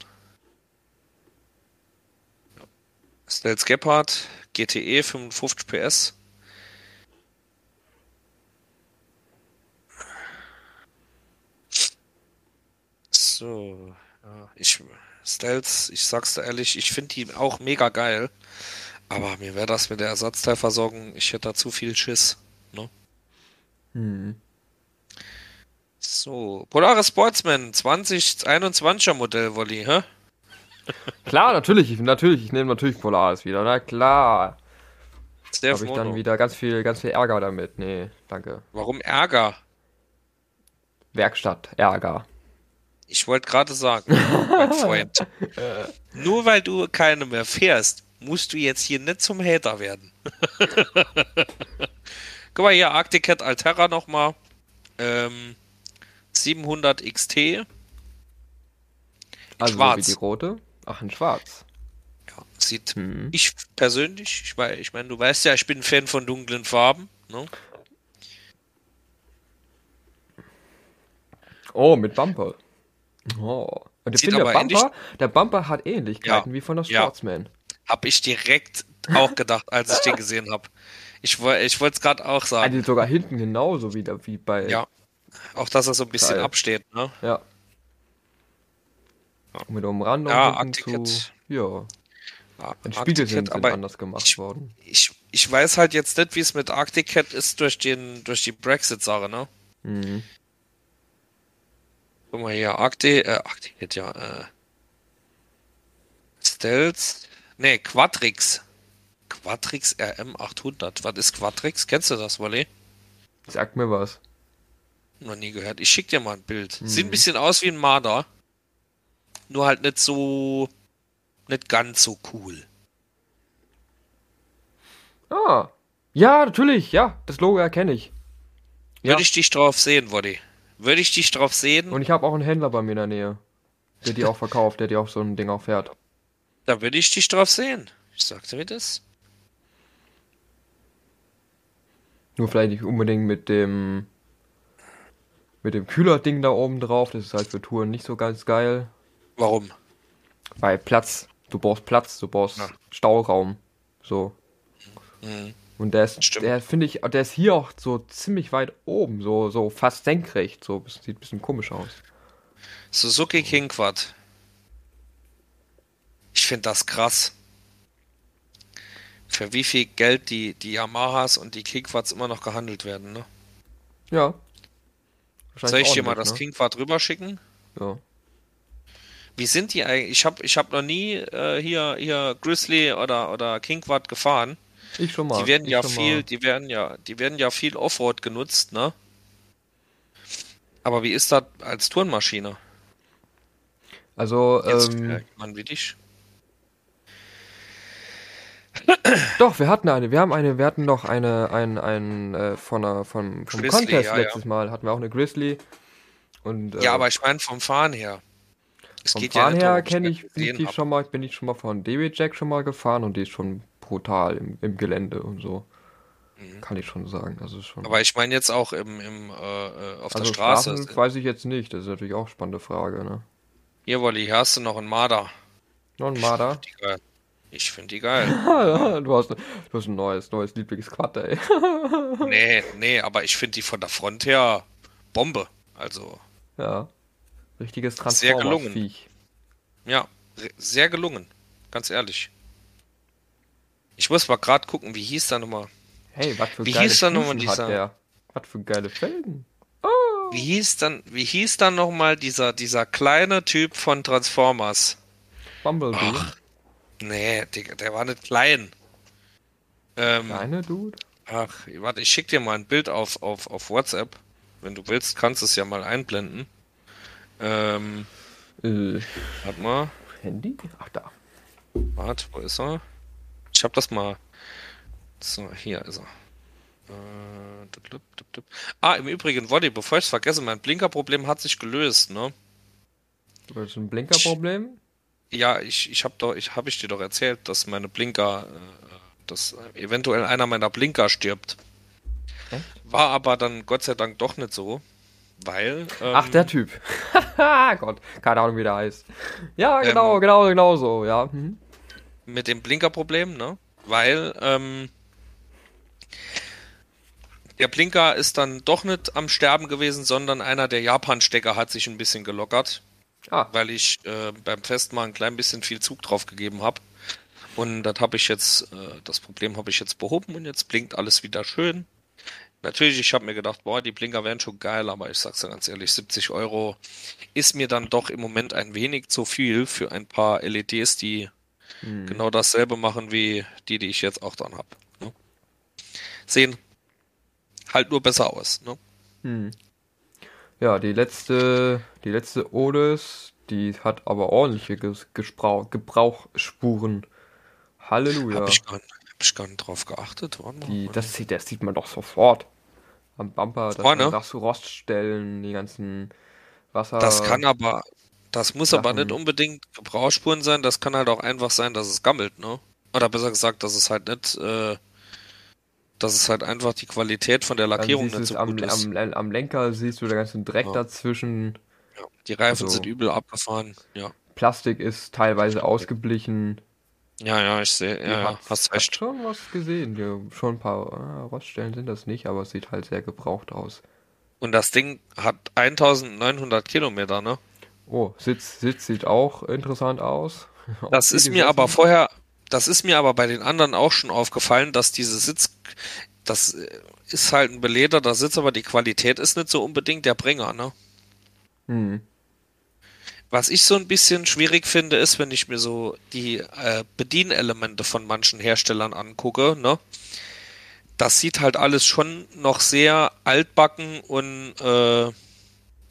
Stealth Gepard, GTE 55 PS. So, ja, ich, Stealth, ich sag's dir ehrlich, ich finde die auch mega geil. Aber mir wäre das mit der Ersatzteilversorgung, ich hätte da zu viel Schiss. Ne? hm. So, Polaris Sportsman 2021er Modell, Wolli, hä? Klar, natürlich, ich, natürlich, ich nehme natürlich Polaris wieder, na klar. Habe ich dann wieder ganz viel, ganz viel Ärger damit. Nee, danke. Warum Ärger? Werkstatt, Ärger. Ich wollte gerade sagen, mein Freund. Nur weil du keine mehr fährst, musst du jetzt hier nicht zum Hater werden. Guck mal hier, Arctic Cat Altera nochmal. Ähm, 700 XT. In Also so wie schwarz. die rote. Ach, in schwarz. Ja, sieht Mhm. ich persönlich, ich, wei- ich meine, du weißt ja, ich bin ein Fan von dunklen Farben. Ne? Oh, mit Bumper. Oh. Und ich finde, der Bumper, der Bumper hat Ähnlichkeiten Ja, wie von der ja. Sportsman. Hab ich direkt auch gedacht, als ich den gesehen habe. Ich, ich wollte es gerade auch sagen. Also sogar hinten genauso wieder wie bei. Ja. Auch, dass er so ein bisschen Geil. absteht, ne? Ja. Mit Umrandung Ja, Arctic zu. Cat. Ja. Ja, Arctic Spiegel sind aber anders gemacht ich- worden. ich, ich weiß halt jetzt nicht, wie es mit Arctic Cat ist durch den durch die Brexit-Sache, ne? Mhm. Guck mal hier, Arctic, äh, Arctic Cat, ja, äh, Stealth, ne, Quatrix. Quatrix RM800. Was ist Quatrix? Kennst du das, Wally? Sag mir was. Noch nie gehört. Ich schick dir mal ein Bild. Mhm. Sieht ein bisschen aus wie ein Marder. Nur halt nicht so, nicht ganz so cool. Ah. Ja, natürlich. Ja, das Logo erkenne ich. Ja. Würde ich dich drauf sehen, Wally? Würde ich dich drauf sehen? Und ich habe auch einen Händler bei mir in der Nähe. Der die auch verkauft, der die auch so ein Ding auch fährt. Da würde ich dich drauf sehen. Ich sagte mir das. Nur vielleicht nicht unbedingt mit dem mit dem Kühlerding da oben drauf. Das ist halt für Touren nicht so ganz geil. Warum? Weil Platz, du brauchst Platz, du brauchst Ja. Stauraum. So. Mhm. Und der ist, Stimmt. der finde ich, der ist hier auch so ziemlich weit oben, so, so fast senkrecht. So, sieht ein bisschen komisch aus. Suzuki King Quad. Ich finde das krass. Für wie viel Geld die, die Yamahas und die King Quads immer noch gehandelt werden, ne? Ja. Soll ich dir mal das King Quad rüberschicken? Ne? Wie sind die eigentlich? Ich habe ich hab noch nie äh, hier, hier Grizzly oder, oder King Quad gefahren. Ja. Ich schon mal. Die werden ich ja viel, Mal. die werden ja, die werden ja viel Offroad genutzt, ne? Aber wie ist das als Tourenmaschine? Also, Jetzt ähm, äh, man wie dich. Doch, wir hatten eine, wir haben eine, wir hatten noch eine, ein, ein, äh, von einer, vom, vom Grizzly, Contest ja, letztes Mal hatten wir auch eine Grizzly. Und, äh, Ja, aber ich meine vom Fahren her. Es vom geht Fahren nicht her kenne ich, ich die hab. schon mal, bin ich schon mal von DB Jack schon mal gefahren und die ist schon brutal im, im Gelände und so. Kann ich schon sagen. Also schon. Mhm. Aber ich meine jetzt auch im, im, äh, äh, auf also der Straße. Straßen weiß ich jetzt nicht. Das ist natürlich auch eine spannende Frage, ne? Hier, Wolli, hier hast du noch einen Marder. Noch ein Marder. Die. Ich finde die geil. du, hast, du hast ein neues, neues Lieblingsquad, ey. nee, nee, aber ich finde die von der Front her Bombe. Also, Ja. Richtiges Sehr gelungen. Transformers-Viech. ja, sehr gelungen. Ganz ehrlich. Ich muss mal gerade gucken, wie hieß der nochmal? Hey, was für Wie geile hieß dann nochmal dieser- der? Was für geile Felgen. Wie hieß dann, wie hieß dann nochmal dieser, dieser kleine Typ von Transformers? Bumblebee. Ach, Nee, Digga, der war nicht klein. Ähm, Kleine Dude. ach, warte, ich schick dir mal ein Bild auf, auf, auf WhatsApp. Wenn du willst, kannst du es ja mal einblenden. Ähm, Äh, warte mal. Handy? Ach, da. Warte, wo ist er? Ich hab das mal. So, hier ist er. Äh. Ah, im Übrigen, Woddy, bevor ich es vergesse, mein Blinkerproblem hat sich gelöst, ne? Das ist ein Blinkerproblem. Ja, ich, ich habe doch, ich habe ich dir doch erzählt, dass meine Blinker, äh, dass eventuell einer meiner Blinker stirbt. Echt? War aber dann Gott sei Dank doch nicht so, weil. Ähm, Ach, der Typ. Gott, keine Ahnung, wie der heißt. Ja, genau, Ähm, genau, genau so, ja. Mhm. mit dem Blinkerproblem, ne? Weil ähm, der Blinker ist dann doch nicht am Sterben gewesen, sondern einer der Japan-Stecker hat sich ein bisschen gelockert, Ah, weil ich äh, beim Festmachen ein klein bisschen viel Zug drauf gegeben habe. Und das habe ich jetzt, äh, das Problem habe ich jetzt behoben und jetzt blinkt alles wieder schön. Natürlich, ich habe mir gedacht, boah, die Blinker wären schon geil, aber ich sag's dir ganz ehrlich, 70 Euro ist mir dann doch im Moment ein wenig zu viel für ein paar LEDs, die hm. genau dasselbe machen wie die, die ich jetzt auch dann habe. Ne? sehen halt nur besser aus. Ne? Hm. Ja, die letzte, die letzte Odes, die hat aber ordentliche Ges Gesprauch Gebrauchsspuren. Halleluja. Hab ich gar, nicht- hab ich gar nicht drauf geachtet. Die, das, sieht, das sieht man doch sofort. Am Bumper, sind doch so Roststellen, die ganzen Wasser. Das kann aber, das muss aber Sachen. nicht unbedingt Gebrauchsspuren sein, das kann halt auch einfach sein, dass es gammelt, ne? Oder besser gesagt, dass es halt nicht, äh, dass es halt einfach die Qualität von der Dann Lackierung nicht so am, gut ist. am, am Lenker, siehst du den ganzen Dreck Ja. dazwischen. Ja. Die Reifen also- sind übel abgefahren, ja. Plastik ist teilweise ausgeblichen. Ja, ja, ich sehe, ja, ja, hast recht. schon was gesehen. Ja, schon ein paar ah, Roststellen sind das nicht, aber es sieht halt sehr gebraucht aus. Und das Ding hat 1900 Kilometer, ne? Oh, Sitz, Sitz sieht auch interessant aus. Das ist mir aber vorher, das ist mir aber bei den anderen auch schon aufgefallen, dass diese Sitz, das äh, ist halt ein belederter Sitz, aber die Qualität ist nicht so unbedingt der Bringer, ne? Hm. Was ich so ein bisschen schwierig finde, ist, wenn ich mir so die äh, Bedienelemente von manchen Herstellern angucke, ne? Das sieht halt alles schon noch sehr altbacken und äh,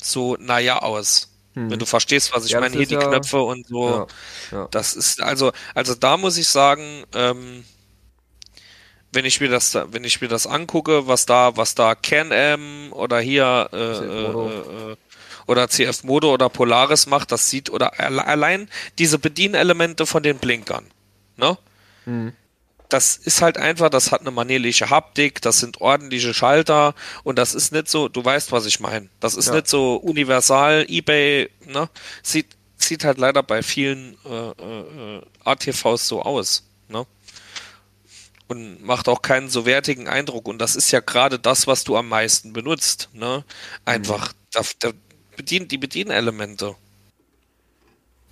so naja aus. Hm. Wenn du verstehst, was ich Ja, meine, hier die ja- Knöpfe und so. Ja. Das ist also, also da muss ich sagen, ähm, wenn ich mir das, da- wenn ich mir das angucke, was da, was da Can-Am oder hier äh, äh, äh, oder CF Modo oder Polaris macht, das sieht oder alle- allein diese Bedienelemente von den Blinkern, ne? Hm. Das ist halt einfach, das hat eine manierliche Haptik, das sind ordentliche Schalter und das ist nicht so, du weißt, was ich meine. Das ist Ja. nicht so universal, eBay, ne? Sieht, sieht halt leider bei vielen äh, äh, ATVs so aus, ne? Und macht auch keinen so wertigen Eindruck. Und das ist ja gerade das, was du am meisten benutzt, ne? Einfach, da, da bedient, die Bedienelemente.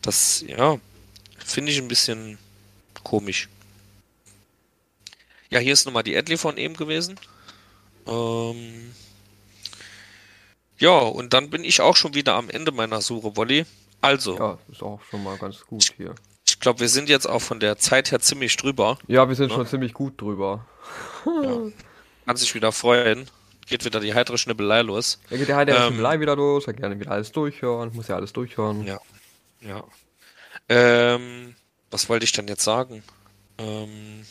Das, ja, finde ich ein bisschen komisch. Ja, hier ist nochmal die Adley von eben gewesen. Ähm, ja, und dann bin ich auch schon wieder am Ende meiner Suche, Wolli. Also, ja, ist auch schon mal ganz gut hier. ich glaube, wir sind jetzt auch von der Zeit her ziemlich drüber. Ja, wir sind Ja. schon ziemlich gut drüber. Kann sich wieder freuen. Geht wieder die heitere Schnippelei los. Da geht halt der Ähm. Schimmelei wieder los, er gerne wieder alles durchhören, muss ja alles durchhören. Ja. Ja. Ähm, was wollte ich denn jetzt sagen? Ähm,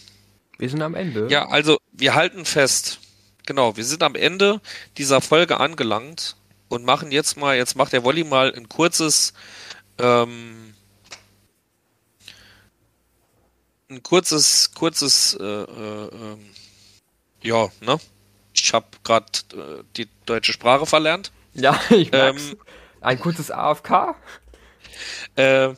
Wir sind am Ende. Ja, also wir halten fest. Genau, wir sind am Ende dieser Folge angelangt und machen jetzt mal, jetzt macht der Wolli mal ein kurzes, ähm, ein kurzes, kurzes, äh, äh, ähm, ja, ne? Ich habe gerade äh, die deutsche Sprache verlernt. Ja, ich merk's. Ähm, Ein kurzes AFK? Äh,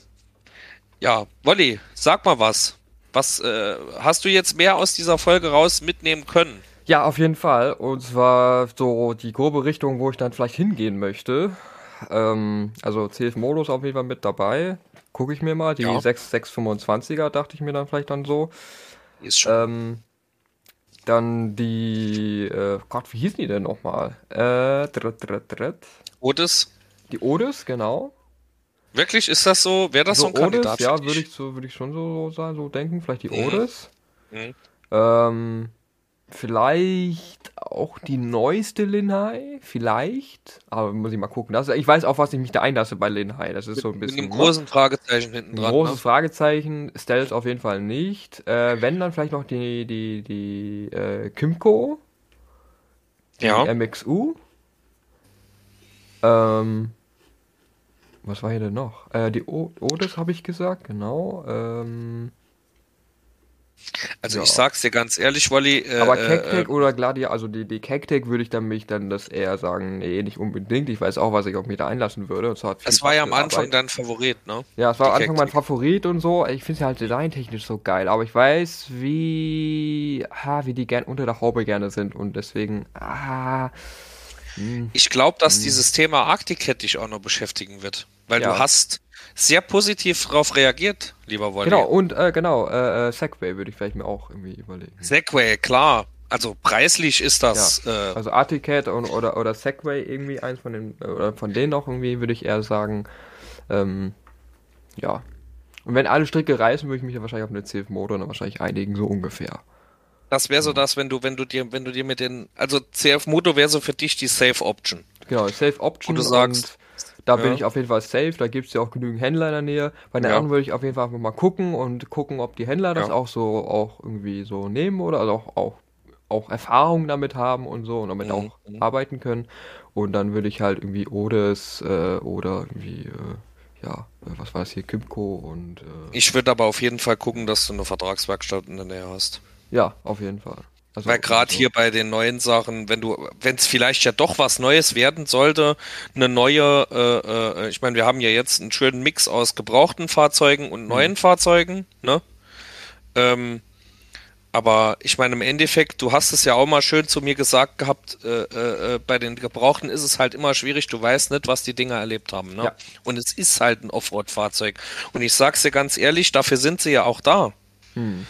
ja, Wolli, sag mal was. Was äh, hast du jetzt mehr aus dieser Folge raus mitnehmen können? Ja, auf jeden Fall. Und zwar so die grobe Richtung, wo ich dann vielleicht hingehen möchte. Ähm, also CF-Modus auf jeden Fall mit dabei. Gucke ich mir mal. Die Ja. 6, 625er dachte ich mir dann vielleicht dann so. Ist schon. Ähm, dann die, äh, Gott, wie hießen die denn nochmal? Äh, dritt, dritt, dritt. Otis? Die Odis, genau. Wirklich, ist das so? Wäre das so, ein Kandidat? ja, würde ich so, würde ich schon so, so sein, so denken. Vielleicht die Mhm. Odis. Mhm. Ähm, vielleicht auch die neueste Linhai, vielleicht. Aber muss ich mal gucken. Das, ich weiß auch, was ich mich da einlasse bei Linhai. Das ist so ein Mit bisschen einem ne? großen Fragezeichen hinten dran. großes Ne? Fragezeichen. Stealth auf jeden Fall nicht. Äh, wenn dann vielleicht noch die die die äh, Kimco, die Ja. MXU. Ähm, was war hier denn noch? Äh, die o Otis habe ich gesagt, genau. Ähm, Also ja. ich sag's dir ganz ehrlich, Wolli. Äh, Aber äh, Cactec oder Gladia, also die, die Cactec würde ich dann mich dann das eher sagen, nee, nicht unbedingt. Ich weiß auch, was ich auf mich da einlassen würde. Und zwar das war ja am Anfang dein Favorit, ne? Ja, es war am Anfang mein. Favorit und so. Ich finde es halt designtechnisch so geil. Aber ich weiß, wie, ah, wie die gern unter der Haube gerne sind. Und deswegen, ah, Ich glaube, dass dieses Thema Arctic dich auch noch beschäftigen wird. Weil Ja. du hast sehr positiv darauf reagiert, lieber Wolli. genau. Und äh, genau, äh, äh, Segway würde ich vielleicht mir auch irgendwie überlegen. Segway, klar. Also preislich ist das. Äh, Also Articat und, oder, oder Segway irgendwie eins von den, äh, oder von denen noch irgendwie, würde ich eher sagen. Ähm, ja. Und wenn alle Stricke reißen, würde ich mich ja wahrscheinlich auf eine CF Motor dann wahrscheinlich einigen, so ungefähr. Das wäre so das, wenn du, wenn du dir, wenn du dir mit den, also CF Moto wäre so für dich die Safe Option. Genau, Safe Option. Wo du sagst, da ja. bin ich auf jeden Fall safe, da gibt es ja auch genügend Händler in der Nähe. Bei den ja. anderen würde ich auf jeden Fall einfach mal gucken und gucken, ob die Händler das ja. auch so auch irgendwie so nehmen oder also auch, auch, auch Erfahrung damit haben und so und damit mhm. auch mhm. arbeiten können. Und dann würde ich halt irgendwie Odes äh, oder irgendwie, äh, ja, äh, was war das hier, Kimco und. Äh, ich würde aber auf jeden Fall gucken, dass du eine Vertragswerkstatt in der Nähe hast. Ja, auf jeden Fall. Also Weil gerade so. hier bei den neuen Sachen, wenn du, wenn es vielleicht ja doch was Neues werden sollte, eine neue, äh, äh, ich meine, wir haben ja jetzt einen schönen Mix aus gebrauchten Fahrzeugen und neuen mhm. Fahrzeugen, ne? Ähm, aber ich meine, im Endeffekt, du hast es ja auch mal schön zu mir gesagt gehabt, äh, äh, bei den Gebrauchten ist es halt immer schwierig, du weißt nicht, was die Dinger erlebt haben. Ne? Ja. Und es ist halt ein Offroad-Fahrzeug. Und ich sag's dir ganz ehrlich, dafür sind sie ja auch da. Hm.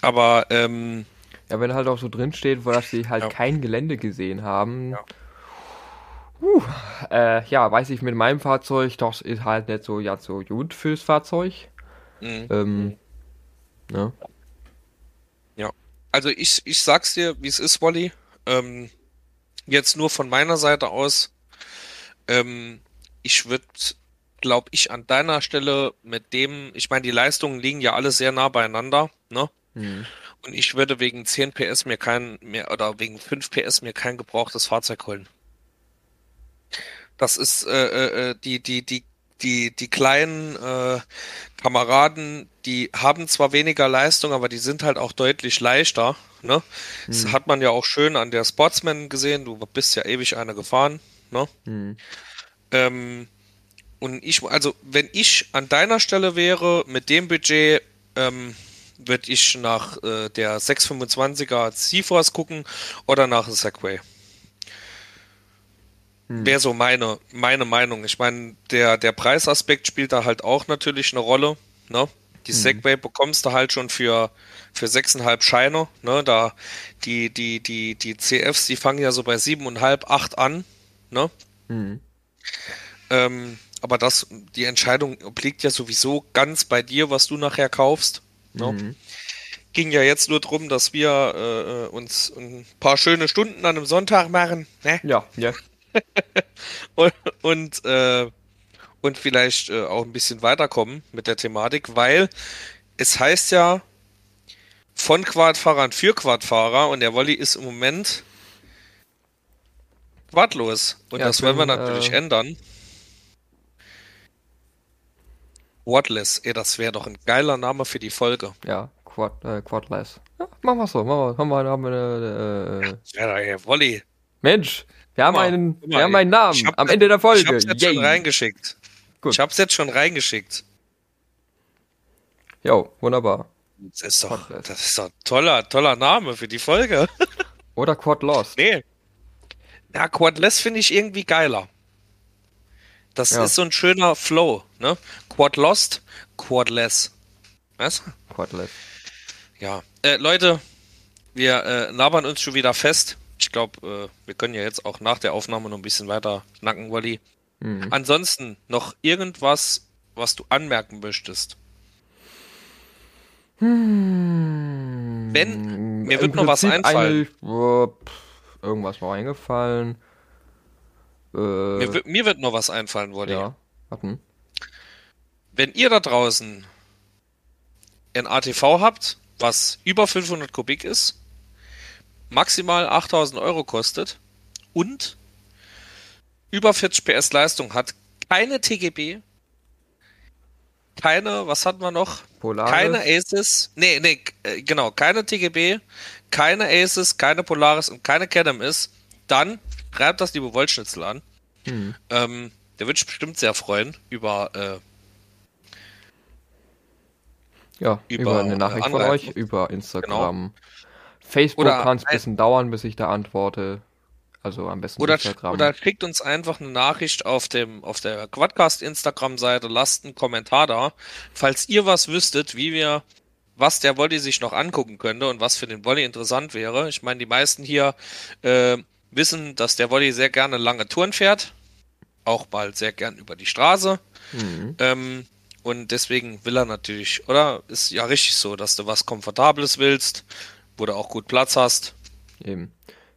Aber ähm, ja, wenn halt auch so drin steht, wo dass sie halt ja. kein Gelände gesehen haben. Ja. Uh, äh, ja, weiß ich mit meinem Fahrzeug, doch ist halt nicht so, ja, so gut fürs Fahrzeug. Mhm. Ähm, ja. ja. Also ich, ich sag's dir, wie es ist, Wally. Ähm, jetzt nur von meiner Seite aus. Ähm, ich würde, glaube ich, an deiner Stelle mit dem, ich meine, die Leistungen liegen ja alle sehr nah beieinander, ne? Mhm. Und ich würde wegen 10 PS mir kein mehr oder wegen 5 PS mir kein gebrauchtes Fahrzeug holen. Das ist äh, äh, äh, die die die die die kleinen äh, Kameraden, die haben zwar weniger Leistung, aber die sind halt auch deutlich leichter. Ne? Mhm. Das hat man ja auch schön an der Sportsman gesehen. Du bist ja ewig eine gefahren. Ne? Mhm. Ähm, und ich, also wenn ich an deiner Stelle wäre mit dem Budget, ähm, würde ich nach äh, der 625er C-Force gucken oder nach dem Segway. Hm. Wäre so meine, meine Meinung. Ich meine, der, der Preisaspekt spielt da halt auch natürlich eine Rolle. Ne? Die hm. Segway bekommst du halt schon für, für 6,5 Scheine. Ne? Da, die, die, die, die CFs, die fangen ja so bei 7,5, 8 an. Ne? Hm. Ähm, aber das, die Entscheidung obliegt ja sowieso ganz bei dir, was du nachher kaufst. Ne? Mhm. Ging ja jetzt nur darum, dass wir äh, uns ein paar schöne Stunden an einem Sonntag machen. Ne? Ja, ja. und und, äh, und vielleicht äh, auch ein bisschen weiterkommen mit der Thematik, weil es heißt ja von Quadfahrern für Quadfahrer und der Wolli ist im Moment quadlos. Und ja, das wollen wir natürlich äh, ändern. Quadless, ey, das wäre doch ein geiler Name für die Folge. Ja, Quad, äh, Quadless. Ja, machen wir so, machen wir, haben wir, haben wir eine, äh, Ja, ja, Wolli. Mensch, wir haben, mal, einen, wir haben einen Namen am Ende der Folge. Ich hab's jetzt Yay. schon reingeschickt. Gut. Ich hab's jetzt schon reingeschickt. Jo, wunderbar. Das ist doch, das ist doch ein toller, toller Name für die Folge. Oder Quad Lost. Nee. Na, Quadless finde ich irgendwie geiler. Das ja. ist so ein schöner Flow, ne? Quad Lost, Quadless. Was? Quadless. Ja. Äh, Leute, wir äh, labern uns schon wieder fest. Ich glaube, äh, wir können ja jetzt auch nach der Aufnahme noch ein bisschen weiter schnacken, Wally. Mhm. Ansonsten noch irgendwas, was du anmerken möchtest? Hm. Wenn, mir wird noch was einfallen. Oh, pff, irgendwas war eingefallen. Äh, mir, mir, wird noch was einfallen, Wally. Ja, hatten. Wenn ihr da draußen ein ATV habt, was über 500 Kubik ist, maximal 8000 Euro kostet und über 40 PS Leistung hat, keine TGB, keine, was hatten wir noch? Polaris. Keine Aces, nee, nee, äh, genau, keine TGB, keine Aces, keine Polaris und keine Canem ist, dann schreibt das liebe Wollschnitzel an. Hm. Ähm, der wird sich bestimmt sehr freuen über äh, ja, über, über eine Nachricht von euch, über Instagram. Genau. Facebook kann es ein bisschen dauern, bis ich da antworte. Also am besten oder, Instagram. Oder schickt uns einfach eine Nachricht auf dem auf der Quadcast Instagram-Seite, lasst einen Kommentar da. Falls ihr was wüsstet, wie wir, was der Wolli sich noch angucken könnte und was für den Wolli interessant wäre. Ich meine, die meisten hier äh, wissen, dass der Wolli sehr gerne lange Touren fährt. Auch mal sehr gern über die Straße. Mhm. Ähm, und deswegen will er natürlich, oder? Ist ja richtig so, dass du was Komfortables willst. wo du auch gut Platz hast. Eben.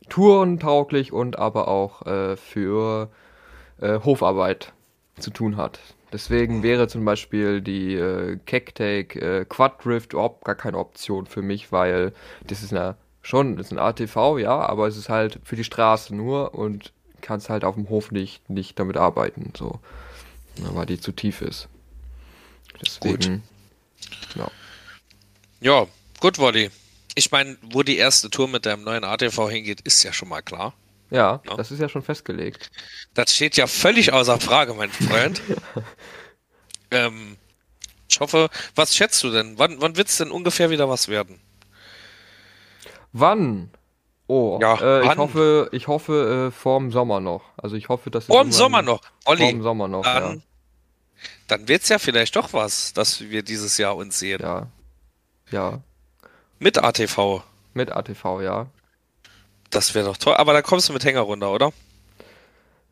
Tourentauglich und aber auch äh, für äh, Hofarbeit zu tun hat. Deswegen wäre zum Beispiel die äh, Kecktake äh, Quad Drift überhaupt gar keine Option für mich, weil das ist eine, schon, das ist ein ATV, ja, aber es ist halt für die Straße nur und kannst halt auf dem Hof nicht, nicht damit arbeiten, so. Weil die zu tief ist. Deswegen, gut. ja. Ja, gut, Wolli. Ich meine, wo die erste Tour mit deinem neuen ATV hingeht, ist ja schon mal klar. Ja, ja, das ist ja schon festgelegt. Das steht ja völlig außer Frage, mein Freund. ähm, ich hoffe, was schätzt du denn? Wann, wann wird es denn ungefähr wieder was werden? Wann? Oh, ja, äh, ich hoffe, ich hoffe äh, vorm Sommer noch. Also ich hoffe, dass vorm Sommer noch. Olli, vorm Sommer noch. Dann, ja. dann wird es ja vielleicht doch was, dass wir dieses Jahr uns sehen. Ja. Ja. Mit ATV. Mit ATV, ja. Das wäre doch toll. Aber da kommst du mit Hänger runter, oder?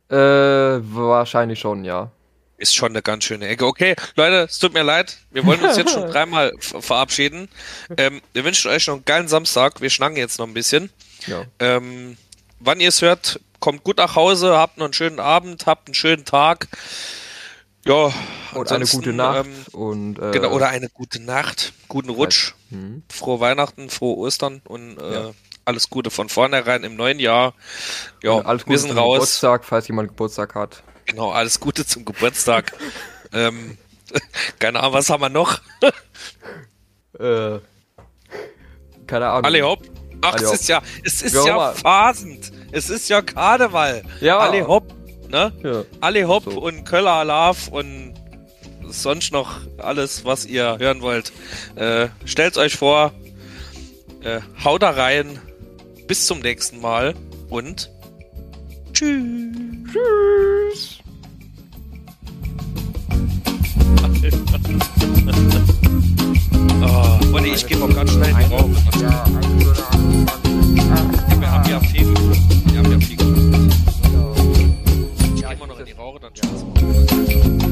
Äh, wahrscheinlich schon, ja. Ist schon eine ganz schöne Ecke. Okay, Leute, es tut mir leid. Wir wollen uns jetzt schon dreimal verabschieden. Ähm, wir wünschen euch noch einen geilen Samstag. Wir schnacken jetzt noch ein bisschen. Ja. Ähm, wann ihr es hört, kommt gut nach Hause, habt noch einen schönen Abend, habt einen schönen Tag. Ja, und eine gute Nacht. Ähm, und, äh, genau, oder eine gute Nacht, guten Rutsch, hm. frohe Weihnachten, frohe Ostern und äh, ja alles Gute von vornherein im neuen Jahr. Ja, alles Gute wir sind zum raus. Geburtstag, falls jemand Geburtstag hat. Genau, alles Gute zum Geburtstag. ähm, keine Ahnung, was haben wir noch? äh, keine Ahnung. Alle hopp. Ach, Alle es hopp. ist ja, es ist ja, ja phasend. Es ist ja Karneval. Ja. Alle hopp. Ne? Ja. Alle hopp so. und Köller Alarv und sonst noch alles, was ihr hören wollt. Äh, stellt euch vor, äh, haut da rein, bis zum nächsten Mal und tschüss. Tschüss. oh, ich gehe mal ganz schnell in den Raum. Wir haben ja viel geguckt. Wir haben ja viel geguckt. Ich gehe mal noch in die Rauche, dann tschüss.